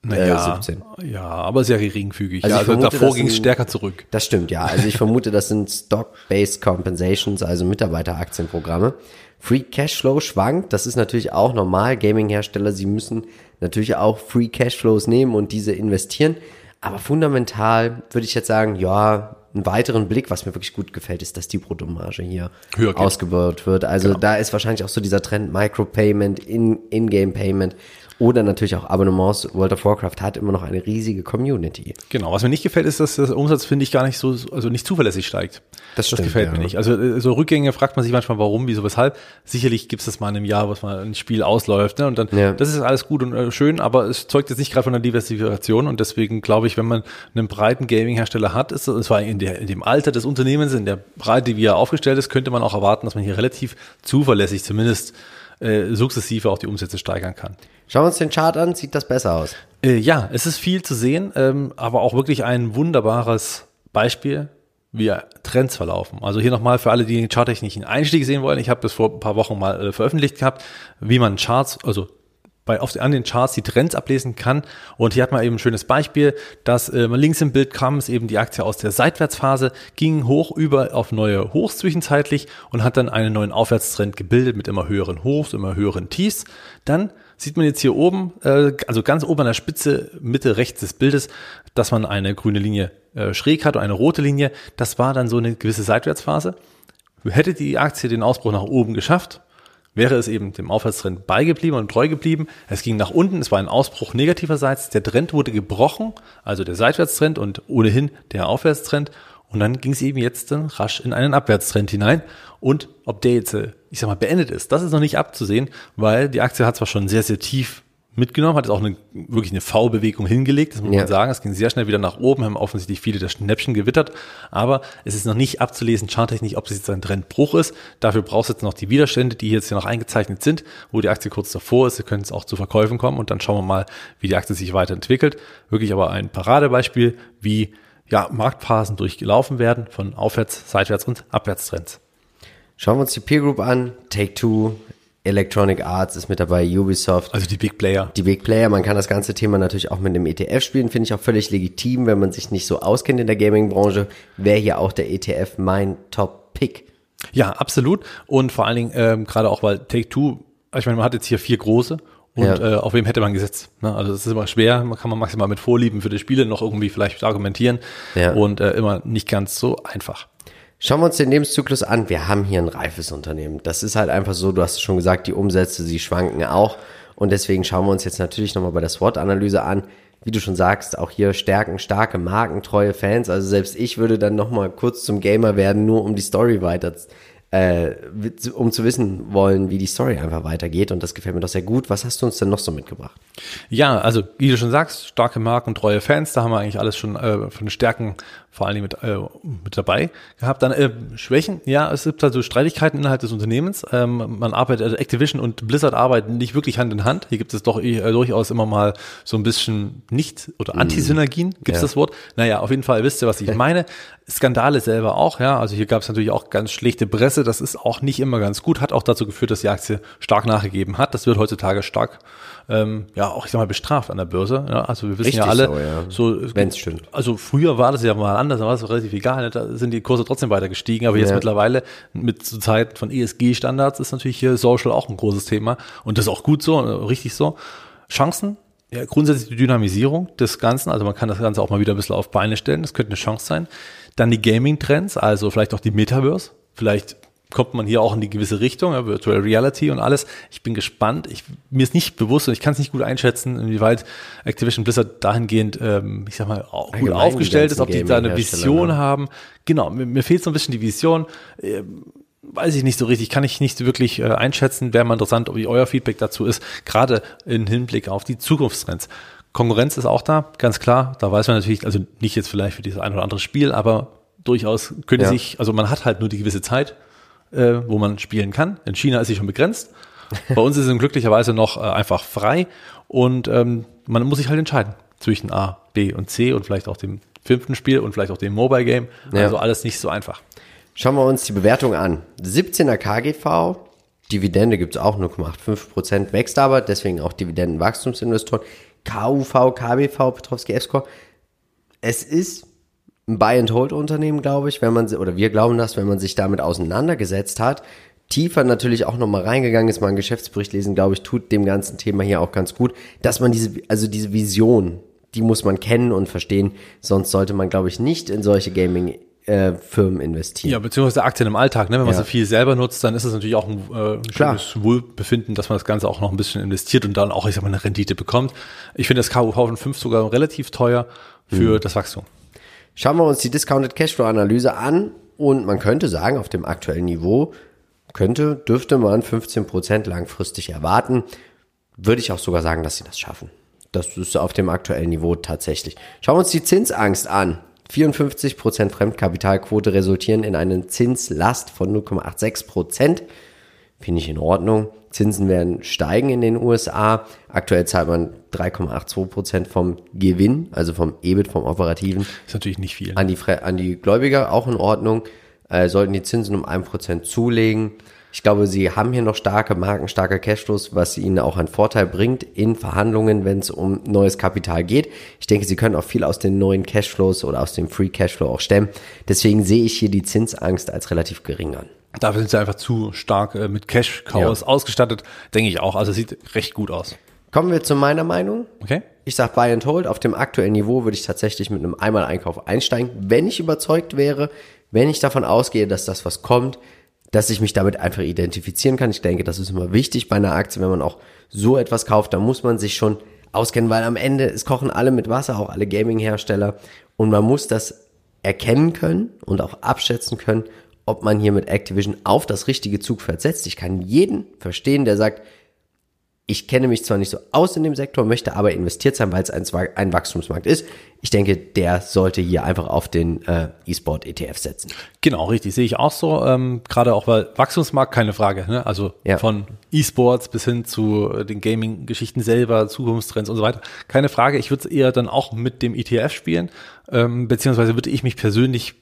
naja, äh, 17. Ja, aber sehr geringfügig. Also ja, also vermute, davor ging es stärker zurück. Das stimmt, ja. Also ich vermute, das sind Stock-Based Compensations, also Mitarbeiteraktienprogramme. Free Cashflow schwankt, das ist natürlich auch normal. Gaming-Hersteller, sie müssen natürlich auch Free Cashflows nehmen und diese investieren. Aber fundamental würde ich jetzt sagen, ja, einen weiteren Blick, was mir wirklich gut gefällt, ist, dass die Bruttomarge hier Höher ausgebaut wird. Also Genau. da ist wahrscheinlich auch so dieser Trend Micropayment, in- In-Game-Payment. Oder natürlich auch Abonnements. World of Warcraft hat immer noch eine riesige Community. Genau, was mir nicht gefällt, ist, dass der Umsatz, finde ich, gar nicht so, also nicht zuverlässig steigt. Das stimmt, Das gefällt ja. mir nicht. Also äh, so Rückgänge fragt man sich manchmal, warum, wieso, weshalb. Sicherlich gibt es das mal in einem Jahr, was mal ein Spiel ausläuft, ne? Und dann, Ja. das ist alles gut und äh, schön, aber es zeugt jetzt nicht gerade von einer Diversifikation und deswegen glaube ich, wenn man einen breiten Gaming-Hersteller hat, ist es war in, der, in dem Alter des Unternehmens, in der Breite, wie er aufgestellt ist, könnte man auch erwarten, dass man hier relativ zuverlässig zumindest äh, sukzessive auch die Umsätze steigern kann. Schauen wir uns den Chart an, sieht das besser aus. Äh, ja, es ist viel zu sehen, ähm, aber auch wirklich ein wunderbares Beispiel, wie Trends verlaufen. Also hier nochmal für alle, die den charttechnischen Einstieg sehen wollen. Ich habe das vor ein paar Wochen mal äh, veröffentlicht gehabt, wie man Charts, also bei, auf, an den Charts die Trends ablesen kann. Und hier hat man eben ein schönes Beispiel, dass äh, links im Bild kam es eben die Aktie aus der Seitwärtsphase, ging hoch über auf neue Hochs zwischenzeitlich und hat dann einen neuen Aufwärtstrend gebildet mit immer höheren Hochs, immer höheren Tiefs. Dann sieht man jetzt hier oben, äh, also ganz oben an der Spitze, Mitte rechts des Bildes, dass man eine grüne Linie äh, schräg hat und eine rote Linie. Das war dann so eine gewisse Seitwärtsphase. Hätte die Aktie den Ausbruch nach oben geschafft, wäre es eben dem Aufwärtstrend beigeblieben und treu geblieben. Es ging nach unten, es war ein Ausbruch negativerseits. Der Trend wurde gebrochen, also der Seitwärtstrend und ohnehin der Aufwärtstrend. Und dann ging es eben jetzt dann rasch in einen Abwärtstrend hinein. Und ob der jetzt, äh, ich sag mal, beendet ist, das ist noch nicht abzusehen, weil die Aktie hat zwar schon sehr, sehr tief mitgenommen, hat jetzt auch eine, wirklich eine V-Bewegung hingelegt, das muss Ja. man sagen. Es ging sehr schnell wieder nach oben, haben offensichtlich viele das Schnäppchen gewittert, aber es ist noch nicht abzulesen, charttechnisch, ob es jetzt ein Trendbruch ist. Dafür brauchst du jetzt noch die Widerstände, die jetzt hier noch eingezeichnet sind, wo die Aktie kurz davor ist. Sie können es auch zu Verkäufen kommen und dann schauen wir mal, wie die Aktie sich weiterentwickelt. Wirklich aber ein Paradebeispiel, wie ja, Marktphasen durchgelaufen werden von Aufwärts-, Seitwärts- und Abwärtstrends. Schauen wir uns die Peer Group an. Take-Two, Electronic Arts ist mit dabei, Ubisoft. Also die Big Player. die Big Player, man kann das ganze Thema natürlich auch mit einem ETF spielen, finde ich auch völlig legitim, wenn man sich nicht so auskennt in der Gaming-Branche, wäre hier auch der ETF mein Top-Pick. Ja, absolut. Und vor allen Dingen, ähm, gerade auch, weil Take-Two, ich meine, man hat jetzt hier vier große und Ja. äh, auf wem hätte man gesetzt? Ne? Also das ist immer schwer, man kann man maximal mit Vorlieben für die Spiele noch irgendwie vielleicht argumentieren Ja. und äh, immer nicht ganz so einfach. Schauen wir uns den Lebenszyklus an. Wir haben hier ein reifes Unternehmen. Das ist halt einfach so, du hast es schon gesagt, die Umsätze, sie schwanken auch. Und deswegen schauen wir uns jetzt natürlich nochmal bei der SWOT-Analyse an. Wie du schon sagst, auch hier Stärken, starke Marken, treue Fans. Also selbst ich würde dann nochmal kurz zum Gamer werden, nur um die Story weiter, äh, um zu wissen wollen, wie die Story einfach weitergeht. Und das gefällt mir doch sehr gut. Was hast du uns denn noch so mitgebracht? Ja, also wie du schon sagst, starke Marken, treue Fans, da haben wir eigentlich alles schon äh, von den Stärken vor allen Dingen mit, äh, mit dabei gehabt. Dann äh, Schwächen, ja, es gibt also Streitigkeiten innerhalb des Unternehmens. Ähm, man arbeitet, also Activision und Blizzard arbeiten nicht wirklich Hand in Hand. Hier gibt es doch äh, durchaus immer mal so ein bisschen nicht oder Antisynergien, gibt es Ja. das Wort? Naja, auf jeden Fall wisst ihr, was ich meine. Skandale selber auch, ja. Also hier gab es natürlich auch ganz schlechte Presse. Das ist auch nicht immer ganz gut. Hat auch dazu geführt, dass die Aktie stark nachgegeben hat. Das wird heutzutage stark, ähm, ja, auch ich sag mal bestraft an der Börse. Ja. Also wir wissen Richtig ja alle, so, ja. so Wenn's stimmt. Also früher war das ja mal anders, da war es relativ egal. Ne? Da sind die Kurse trotzdem weiter gestiegen. Aber jetzt Ja. mittlerweile mit zu Zeiten von ESG-Standards ist natürlich hier Social auch ein großes Thema. Und das ist auch gut so, äh, richtig so. Chancen, ja, grundsätzlich die Dynamisierung des Ganzen, also man kann das Ganze auch mal wieder ein bisschen auf Beine stellen, das könnte eine Chance sein. Dann die Gaming-Trends, also vielleicht auch die Metaverse, vielleicht kommt man hier auch in die gewisse Richtung, ja, Virtual Reality und alles. Ich bin gespannt. Ich, mir ist nicht bewusst und ich kann es nicht gut einschätzen, inwieweit Activision Blizzard dahingehend, ähm, ich sag mal, auch gut aufgestellt ist, ob die da eine Vision ne? haben. Genau, mir, mir fehlt so ein bisschen die Vision. Ähm, weiß ich nicht so richtig, kann ich nicht wirklich äh, einschätzen. Wäre mal interessant, wie euer Feedback dazu ist, gerade im Hinblick auf die Zukunftstrends. Konkurrenz ist auch da, ganz klar. Da weiß man natürlich, also nicht jetzt vielleicht für dieses ein oder andere Spiel, aber durchaus könnte Ja. sich, also man hat halt nur die gewisse Zeit, äh, wo man spielen kann. In China ist sie schon begrenzt. Bei uns ist sie glücklicherweise noch äh, einfach frei und ähm, man muss sich halt entscheiden zwischen A, B und C und vielleicht auch dem fünften Spiel und vielleicht auch dem Mobile Game. Ja. Also alles nicht so einfach. Schauen wir uns die Bewertung an. 17er KGV, Dividende gibt's auch 0,85%, wächst aber, deswegen auch Dividendenwachstumsinvestoren. KUV, KBV, Petrovski F-Score. Es ist ein Buy-and-Hold-Unternehmen, glaube ich, wenn man, oder wir glauben das, wenn man sich damit auseinandergesetzt hat. Tiefer natürlich auch nochmal reingegangen ist, mal einen Geschäftsbericht lesen, glaube ich, tut dem ganzen Thema hier auch ganz gut, dass man diese, also diese Vision, die muss man kennen und verstehen, sonst sollte man, glaube ich, nicht in solche Gaming äh, Firmen investieren. Ja, beziehungsweise Aktien im Alltag. Ne? Wenn man Ja. sie viel selber nutzt, dann ist es natürlich auch ein, äh, ein schönes Wohlbefinden, dass man das Ganze auch noch ein bisschen investiert und dann auch, ich sag mal, eine Rendite bekommt. Ich finde das KUV von 5 sogar relativ teuer für Mhm. das Wachstum. Schauen wir uns die Discounted Cashflow Analyse an und man könnte sagen, auf dem aktuellen Niveau könnte, dürfte man 15% langfristig erwarten. Würde ich auch sogar sagen, dass sie das schaffen. Das ist auf dem aktuellen Niveau tatsächlich. Schauen wir uns die Zinsangst an. 54% Fremdkapitalquote resultieren in eine Zinslast von 0,86%. Finde ich in Ordnung. Zinsen werden steigen in den USA. Aktuell zahlt man 3,82% vom Gewinn, also vom EBIT, vom operativen, Ist natürlich nicht viel. an die, an die Gläubiger auch in Ordnung. Äh, sollten die Zinsen um 1% zulegen. Ich glaube, sie haben hier noch starke Marken, starke Cashflows, was ihnen auch einen Vorteil bringt in Verhandlungen, wenn es um neues Kapital geht. Ich denke, sie können auch viel aus den neuen Cashflows oder aus dem Free Cashflow auch stemmen. Deswegen sehe ich hier die Zinsangst als relativ gering an. Dafür sind sie einfach zu stark äh, mit Cash-Cows Ja. ausgestattet, denke ich auch. Also sieht recht gut aus. Kommen wir zu meiner Meinung. Okay? Ich sag Buy and Hold. Auf dem aktuellen Niveau würde ich tatsächlich mit einem Einmal-Einkauf einsteigen, wenn ich überzeugt wäre, wenn ich davon ausgehe, dass das was kommt, dass ich mich damit einfach identifizieren kann. Ich denke, das ist immer wichtig bei einer Aktie, wenn man auch so etwas kauft, da muss man sich schon auskennen, weil am Ende, es kochen alle mit Wasser, auch alle Gaming-Hersteller und man muss das erkennen können und auch abschätzen können, ob man hier mit Activision auf das richtige Zugpferd setzt. Ich kann jeden verstehen, der sagt, ich kenne mich zwar nicht so aus in dem Sektor, möchte aber investiert sein, weil es ein, ein Wachstumsmarkt ist. Ich denke, der sollte hier einfach auf den äh, E-Sport-ETF setzen. Genau, richtig, sehe ich auch so. Ähm, Gerade auch, weil Wachstumsmarkt, keine Frage. Ne? Also Ja. von E-Sports bis hin zu äh, den Gaming-Geschichten selber, Zukunftstrends und so weiter. Keine Frage, ich würde es eher dann auch mit dem ETF spielen, ähm, beziehungsweise würde ich mich persönlich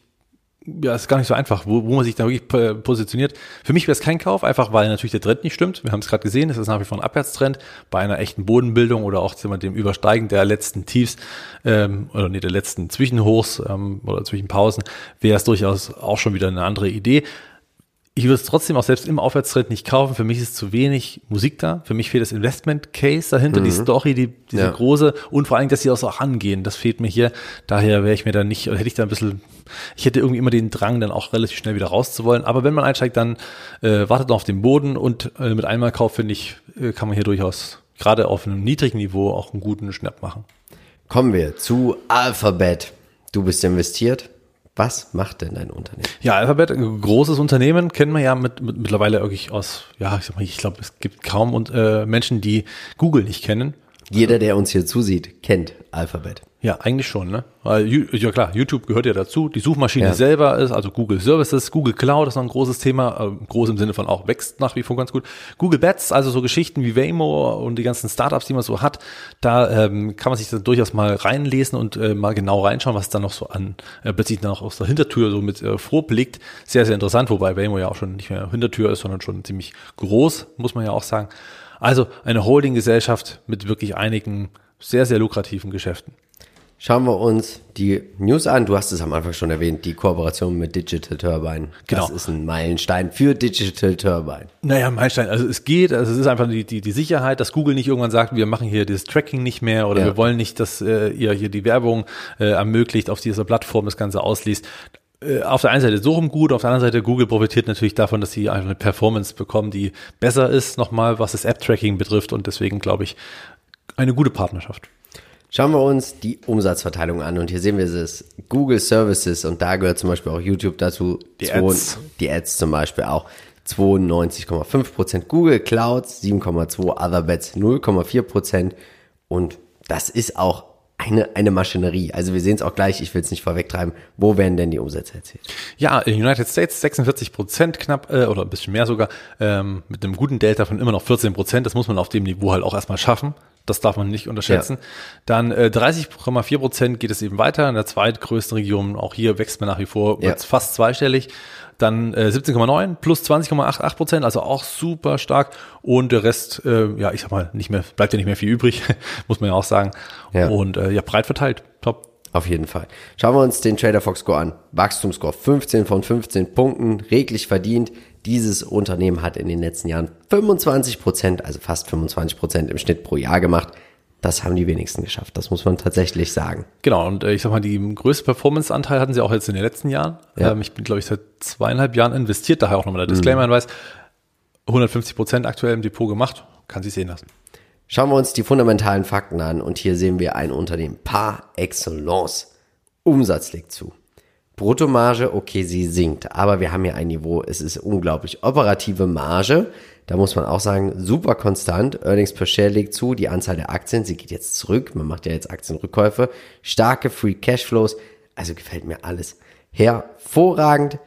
ja, ist gar nicht so einfach, wo, wo man sich da wirklich äh, positioniert. Für mich wäre es kein Kauf, einfach weil natürlich der Trend nicht stimmt. Wir haben es gerade gesehen, es ist nach wie vor ein Abwärtstrend bei einer echten Bodenbildung oder auch wir, dem Übersteigen der letzten Tiefs ähm, oder nee, der letzten Zwischenhochs ähm, oder Zwischenpausen wäre es durchaus auch schon wieder eine andere Idee. Ich würde es trotzdem auch selbst im Aufwärtstrend nicht kaufen. Für mich ist zu wenig Musik da. Für mich fehlt das Investment Case dahinter, die Story, die, diese Ja. große und vor allem, dass sie auch so angehen. Das fehlt mir hier. Daher wäre ich mir da nicht, oder hätte ich da ein bisschen, ich hätte irgendwie immer den Drang, dann auch relativ schnell wieder rauszuwollen. Aber wenn man einsteigt, dann äh, wartet noch auf den Boden und äh, mit Einmalkauf, finde ich, äh, kann man hier durchaus gerade auf einem niedrigen Niveau auch einen guten Schnapp machen. Kommen wir zu Alphabet. Du bist investiert. Was macht denn dein Unternehmen? Ja, Alphabet, ein großes Unternehmen, kennen wir ja mit, mit, mittlerweile wirklich aus, ja, ich sag mal, ich glaube, es gibt kaum und, äh, Menschen, die Google nicht kennen. Jeder, der uns hier zusieht, kennt Alphabet. Ja, eigentlich schon, ne? Weil, ja klar, YouTube gehört ja dazu. Die Suchmaschine Ja. selber ist, also Google Services, Google Cloud ist noch ein großes Thema, äh, groß im Sinne von auch wächst nach wie vor ganz gut. Google Bets, also so Geschichten wie Waymo und die ganzen Startups, die man so hat, da ähm, kann man sich dann durchaus mal reinlesen und äh, mal genau reinschauen, was da noch so an äh, plötzlich noch aus der Hintertür so mit äh, vorblickt. Sehr, sehr interessant, wobei Waymo ja auch schon nicht mehr Hintertür ist, sondern schon ziemlich groß, muss man ja auch sagen. Also eine Holding-Gesellschaft mit wirklich einigen sehr, sehr lukrativen Geschäften. Schauen wir uns die News an. Du hast es am Anfang schon erwähnt, die Kooperation mit Digital Turbine. Das Genau. ist ein Meilenstein für Digital Turbine. Naja, Meilenstein, also es geht, also es ist einfach die, die, die Sicherheit, dass Google nicht irgendwann sagt, wir machen hier das Tracking nicht mehr oder Ja. wir wollen nicht, dass äh, ihr hier die Werbung äh, ermöglicht, auf dieser Plattform das Ganze ausliest. Äh, Auf der einen Seite so rum gut, auf der anderen Seite Google profitiert natürlich davon, dass sie einfach eine Performance bekommen, die besser ist, nochmal, was das App-Tracking betrifft und deswegen glaube ich, eine gute Partnerschaft. Schauen wir uns die Umsatzverteilung an und hier sehen wir es. Google Services und da gehört zum Beispiel auch YouTube dazu. Die Zwei- Ads. Die Ads zum Beispiel auch. 92,5%. Google Cloud 7,2%. Otherbets 0,4%. Und das ist auch eine, eine Maschinerie. Also wir sehen es auch gleich, ich will es nicht vorwegtreiben. Wo werden denn die Umsätze erzielt? Ja, in United States 46 Prozent knapp äh, oder ein bisschen mehr sogar, ähm, mit einem guten Delta von immer noch 14 Prozent. Das muss man auf dem Niveau halt auch erstmal schaffen. Das darf man nicht unterschätzen. Dann äh, 30,4 Prozent geht es eben weiter in der zweitgrößten Region. Auch hier wächst man nach wie vor Ja. fast zweistellig. Dann äh, 17,9 plus 20,88 Prozent, also auch super stark. Und der Rest, äh, ja, ich sag mal, nicht mehr, bleibt ja nicht mehr viel übrig, muss man ja auch sagen. Ja. Und äh, ja, breit verteilt. Top. Auf jeden Fall. Schauen wir uns den Trader Fox Score an. Wachstumsscore 15 von 15 Punkten, reglich verdient. Dieses Unternehmen hat in den letzten Jahren 25 Prozent, also fast 25 Prozent im Schnitt pro Jahr gemacht. Das haben die wenigsten geschafft. Das muss man tatsächlich sagen. Genau, und äh, ich sag mal, die größte Performance-Anteil hatten sie auch jetzt in den letzten Jahren. Ja. Ähm, ich bin, glaube ich, seit zweieinhalb Jahren investiert, daher auch nochmal der Disclaimer-Hinweis. 150 Prozent aktuell im Depot gemacht, kann sich sehen lassen. Schauen wir uns die fundamentalen Fakten an und hier sehen wir ein Unternehmen par excellence. Umsatz liegt zu. Bruttomarge, okay, sie sinkt, aber wir haben hier ein Niveau, es ist unglaublich. Operative Marge, da muss man auch sagen, super konstant. Earnings per Share liegt zu, die Anzahl der Aktien, sie geht jetzt zurück, man macht ja jetzt Aktienrückkäufe, starke Free Cashflows, also gefällt mir alles hervorragend.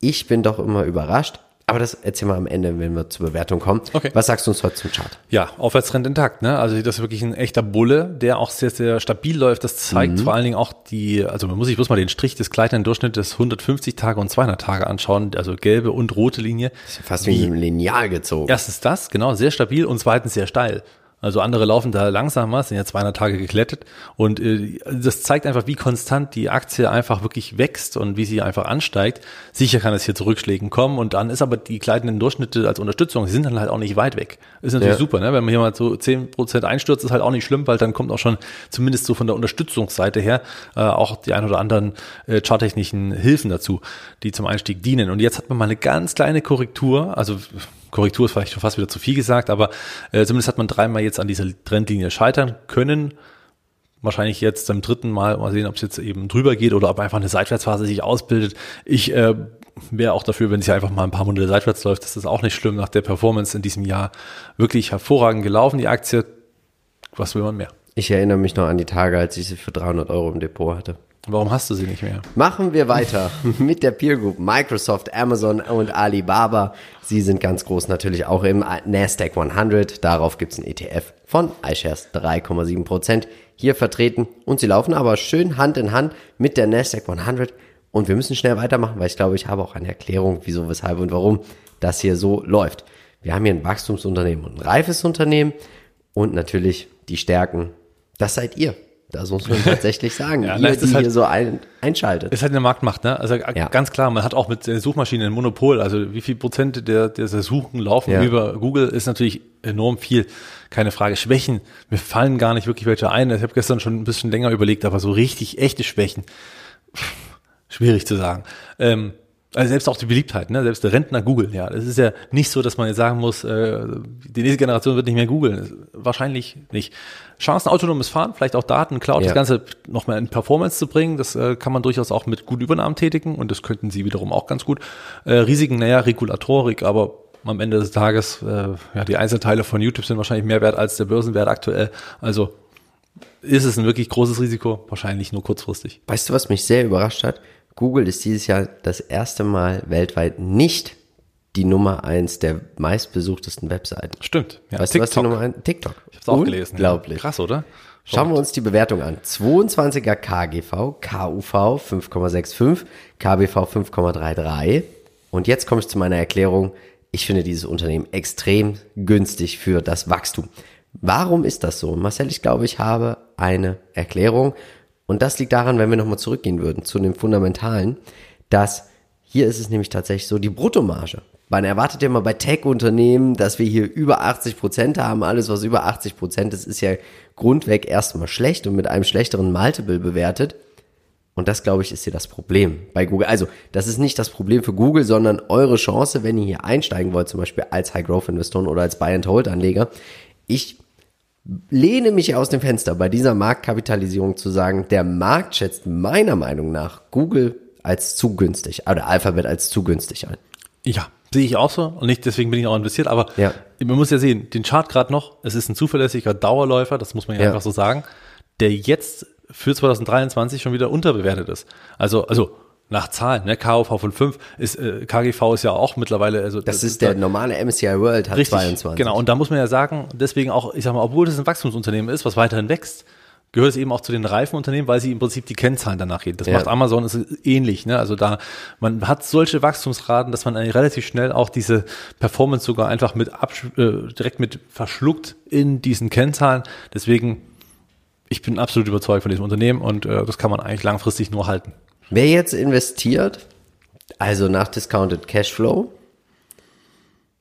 Ich bin doch immer überrascht. Aber das erzählen wir am Ende, wenn wir zur Bewertung kommen. Okay. Was sagst du uns heute zum Chart? Ja, Aufwärtstrend intakt, ne? Also das ist wirklich ein echter Bulle, der auch sehr, sehr stabil läuft. Das zeigt vor allen Dingen auch die, also man muss sich bloß mal den Strich des gleitenden Durchschnittes 150 Tage und 200 Tage anschauen, also gelbe und rote Linie. Fast wie ein Lineal gezogen. Erstens das, genau, sehr stabil und zweitens sehr steil. Also andere laufen da langsamer, sind ja 200 Tage geklettet und äh, das zeigt einfach, wie konstant die Aktie einfach wirklich wächst und wie sie einfach ansteigt. Sicher kann es hier zu Rückschlägen kommen und dann ist aber die gleitenden Durchschnitte als Unterstützung, die sind dann halt auch nicht weit weg. Ist natürlich Ja. super, ne? wenn man hier mal so 10% einstürzt, ist halt auch nicht schlimm, weil dann kommt auch schon zumindest so von der Unterstützungsseite her äh, auch die ein oder anderen äh, charttechnischen Hilfen dazu, die zum Einstieg dienen. Und jetzt hat man mal eine ganz kleine Korrektur, also Korrektur ist vielleicht schon fast wieder zu viel gesagt, aber äh, zumindest hat man dreimal jetzt an dieser Trendlinie scheitern können. Wahrscheinlich jetzt beim dritten Mal mal sehen, ob es jetzt eben drüber geht oder ob einfach eine Seitwärtsphase sich ausbildet. Ich äh, wäre auch dafür, wenn es hier einfach mal ein paar Monate seitwärts läuft, das ist auch nicht schlimm nach der Performance in diesem Jahr. Wirklich hervorragend gelaufen, die Aktie. Was will man mehr? Ich erinnere mich noch an die Tage, als ich sie für 300 Euro im Depot hatte. Warum hast du sie nicht mehr? Machen wir weiter mit der Peer Group. Microsoft, Amazon und Alibaba. Sie sind ganz groß natürlich auch im Nasdaq 100. Darauf gibt es einen ETF von iShares 3,7 Prozent hier vertreten. Und sie laufen aber schön Hand in Hand mit der Nasdaq 100. Und wir müssen schnell weitermachen, weil ich glaube, ich habe auch eine Erklärung, wieso, weshalb und warum das hier so läuft. Wir haben hier ein Wachstumsunternehmen und ein reifes Unternehmen und natürlich die Stärken. Das seid ihr. Das muss man tatsächlich sagen. Ja, ihr, die halt- hier so ein, einschaltet. Ist halt eine Marktmacht, ne? Also Ja. ganz klar, man hat auch mit der Suchmaschine ein Monopol. Also wie viel Prozent der, der Suchen laufen Ja. über Google ist natürlich enorm viel. Keine Frage. Schwächen, mir fallen gar nicht wirklich welche ein. Ich habe gestern schon ein bisschen länger überlegt, aber so richtig echte Schwächen, schwierig zu sagen. Ähm, also selbst auch die Beliebtheit, ne? selbst der Rentner googeln, ja. Das ist ja nicht so, dass man jetzt sagen muss, äh, die nächste Generation wird nicht mehr googeln. Wahrscheinlich nicht. Chancen autonomes Fahren, vielleicht auch Daten, Cloud, Ja. das Ganze noch mal in Performance zu bringen, das äh, kann man durchaus auch mit guten Übernahmen tätigen und das könnten sie wiederum auch ganz gut. Äh, Risiken, naja, Regulatorik, aber am Ende des Tages, äh, ja, die Einzelteile von YouTube sind wahrscheinlich mehr wert als der Börsenwert aktuell. Also ist es ein wirklich großes Risiko? Wahrscheinlich nur kurzfristig. Weißt du, was mich sehr überrascht hat? Google ist dieses Jahr das erste Mal weltweit nicht die Nummer eins der meistbesuchtesten Webseiten. Stimmt. Ja, weißt du, was die Nummer eins? TikTok. Ich hab's auch gelesen. ja. Unglaublich. Krass, oder? Schauen wir uns die Bewertung an. 22er KGV, KUV 5,65, KBV 5,33. Und jetzt komme ich zu meiner Erklärung. Ich finde dieses Unternehmen extrem günstig für das Wachstum. Warum ist das so? Marcel, ich glaube, ich habe eine Erklärung. Und das liegt daran, wenn wir nochmal zurückgehen würden zu den Fundamentalen, dass hier ist es nämlich tatsächlich so die Bruttomarge. Man erwartet ja mal bei Tech-Unternehmen, dass wir hier über 80 Prozent haben. Alles, was über 80 Prozent ist, ist ja grundweg erstmal schlecht und mit einem schlechteren Multiple bewertet. Und das, glaube ich, ist hier das Problem bei Google. Also, das ist nicht das Problem für Google, sondern eure Chance, wenn ihr hier einsteigen wollt, zum Beispiel als High-Growth-Investoren oder als Buy-and-Hold-Anleger. Ich lehne mich aus dem Fenster bei dieser Marktkapitalisierung zu sagen, der Markt schätzt meiner Meinung nach Google als zu günstig oder Alphabet als zu günstig ein. Ja, sehe ich auch so und nicht deswegen bin ich auch investiert, aber Ja. man muss ja sehen, den Chart gerade noch, es ist ein zuverlässiger Dauerläufer, das muss man ja, Ja. einfach so sagen, der jetzt für 2023 schon wieder unterbewertet ist. Also, also nach Zahlen, ne, KV von 5 ist, äh, KGV ist ja auch mittlerweile, also Das ist der normale MSCI World hat Richtig, 22. genau. Und da muss man ja sagen, deswegen auch, ich sag mal, obwohl das ein Wachstumsunternehmen ist, was weiterhin wächst, gehört es eben auch zu den reifen Unternehmen, weil sie im Prinzip die Kennzahlen danach gehen. Das Ja. macht Amazon ist ähnlich, ne? Also da, man hat solche Wachstumsraten, dass man eigentlich relativ schnell auch diese Performance sogar einfach mit absch äh, direkt mit verschluckt in diesen Kennzahlen. Deswegen, ich bin absolut überzeugt von diesem Unternehmen und äh, das kann man eigentlich langfristig nur halten. Wer jetzt investiert, also nach Discounted Cashflow,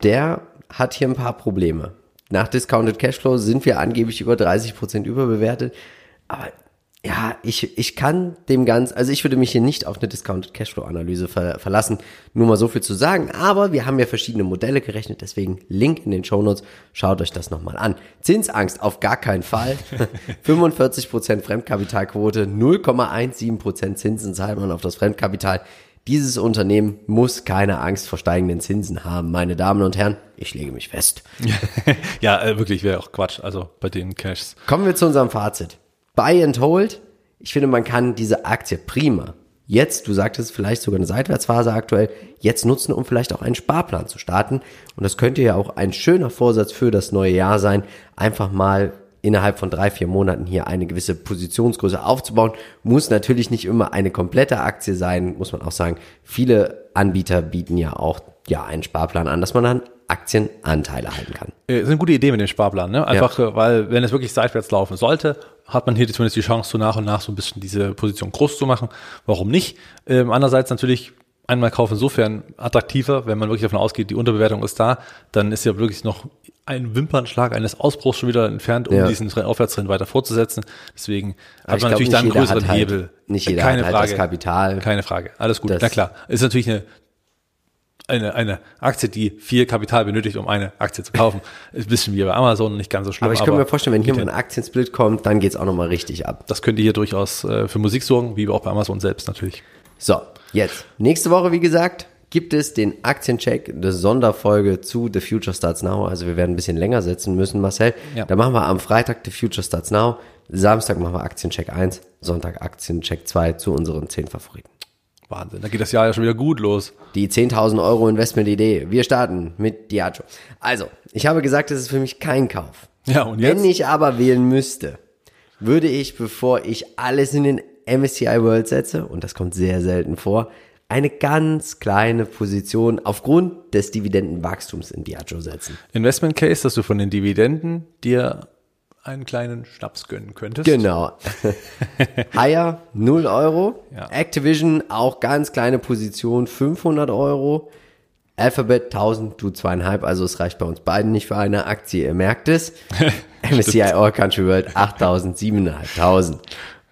der hat hier ein paar Probleme. nach Discounted Cashflow sind wir angeblich über 30 Prozent überbewertet. Aber ja, ich, ich kann dem ganz, also ich würde mich hier nicht auf eine Discounted Cashflow Analyse ver, verlassen, nur mal so viel zu sagen, aber wir haben ja verschiedene Modelle gerechnet, deswegen Link in den Show Notes, schaut euch das nochmal an. Zinsangst auf gar keinen Fall, 45% Fremdkapitalquote, 0,17% Zinsen zahlt man auf das Fremdkapital. Dieses Unternehmen muss keine Angst vor steigenden Zinsen haben, meine Damen und Herren. Ich lege mich fest. ja, äh, wirklich wäre auch Quatsch, also bei den Cashs. Kommen wir zu unserem Fazit. Buy and Hold. Ich finde, man kann diese Aktie prima jetzt, du sagtest vielleicht sogar eine Seitwärtsphase aktuell, jetzt nutzen, um vielleicht auch einen Sparplan zu starten. Und das könnte ja auch ein schöner Vorsatz für das neue Jahr sein, einfach mal innerhalb von drei, vier Monaten hier eine gewisse Positionsgröße aufzubauen. Muss natürlich nicht immer eine komplette Aktie sein, muss man auch sagen. Viele Anbieter bieten ja auch ja einen Sparplan an, dass man dann Aktienanteile halten kann. Das ist eine gute Idee mit dem Sparplan, ne? Einfach, ja. weil wenn es wirklich seitwärts laufen sollte, hat man hier zumindest die Chance, so nach und nach so ein bisschen diese Position groß zu machen. Warum nicht? Ähm, andererseits natürlich einmal kaufen insofern attraktiver, wenn man wirklich davon ausgeht, die Unterbewertung ist da, dann ist ja wirklich noch ein Wimpernschlag eines Ausbruchs schon wieder entfernt, um ja. diesen Aufwärtstrend weiter fortzusetzen. Deswegen Aber hat man natürlich dann einen größeren halt, Hebel. Nicht jeder keine hat Frage, das Kapital. Keine Frage. Alles gut. Na klar. Ist natürlich eine eine, eine Aktie, die viel Kapital benötigt, um eine Aktie zu kaufen. Ist ein bisschen wie bei Amazon, nicht ganz so schlimm. Aber ich kann mir vorstellen, wenn hier mal ein Aktiensplit kommt, dann geht's auch nochmal richtig ab. Das könnte hier durchaus äh, für Musik sorgen, wie auch bei Amazon selbst natürlich. So, jetzt. Nächste Woche, wie gesagt, gibt es den Aktiencheck, eine Sonderfolge zu The Future Starts Now. Also wir werden ein bisschen länger setzen müssen, Marcel. Ja. Da machen wir am Freitag The Future Starts Now. Samstag machen wir Aktiencheck 1, Sonntag Aktiencheck 2 zu unseren 10 Favoriten. Wahnsinn, da geht das Jahr ja schon wieder gut los. Die 10.000 Euro Investment-Idee. Wir starten mit Diageo. Also, ich habe gesagt, das ist für mich kein Kauf. Ja, und jetzt? Wenn ich aber wählen müsste, würde ich, bevor ich alles in den MSCI World setze, und das kommt sehr selten vor, eine ganz kleine Position aufgrund des Dividendenwachstums in Diageo setzen. Investment Case, dass du von den Dividenden dir einen kleinen Schnaps gönnen könntest. Genau. Higher 0 Euro. Ja. Activision auch ganz kleine Position 500 Euro. Alphabet 1000, du zweieinhalb, also es reicht bei uns beiden nicht für eine Aktie, ihr merkt es. MSCI All Country World 8000, 7500.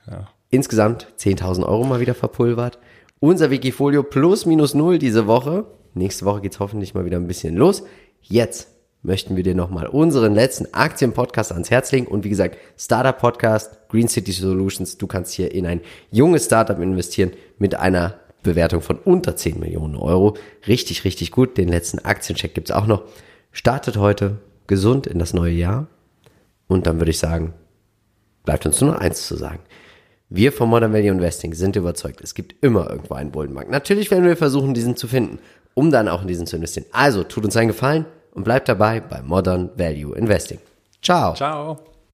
Ja. Insgesamt 10.000 Euro mal wieder verpulvert. Unser Wikifolio plus minus null diese Woche. Nächste Woche geht's hoffentlich mal wieder ein bisschen los. Jetzt möchten wir dir nochmal unseren letzten Aktienpodcast ans Herz legen. Und wie gesagt, Startup Podcast, Green City Solutions. Du kannst hier in ein junges Startup investieren mit einer Bewertung von unter 10 Millionen Euro. Richtig, richtig gut. Den letzten Aktiencheck gibt's auch noch. Startet heute gesund in das neue Jahr. Und dann würde ich sagen, bleibt uns nur eins zu sagen. Wir von Modern Value Investing sind überzeugt, es gibt immer irgendwo einen Bullenmarkt. Natürlich werden wir versuchen, diesen zu finden, um dann auch in diesen zu investieren. Also, tut uns einen Gefallen, und bleibt dabei bei Modern Value Investing. Ciao. Ciao.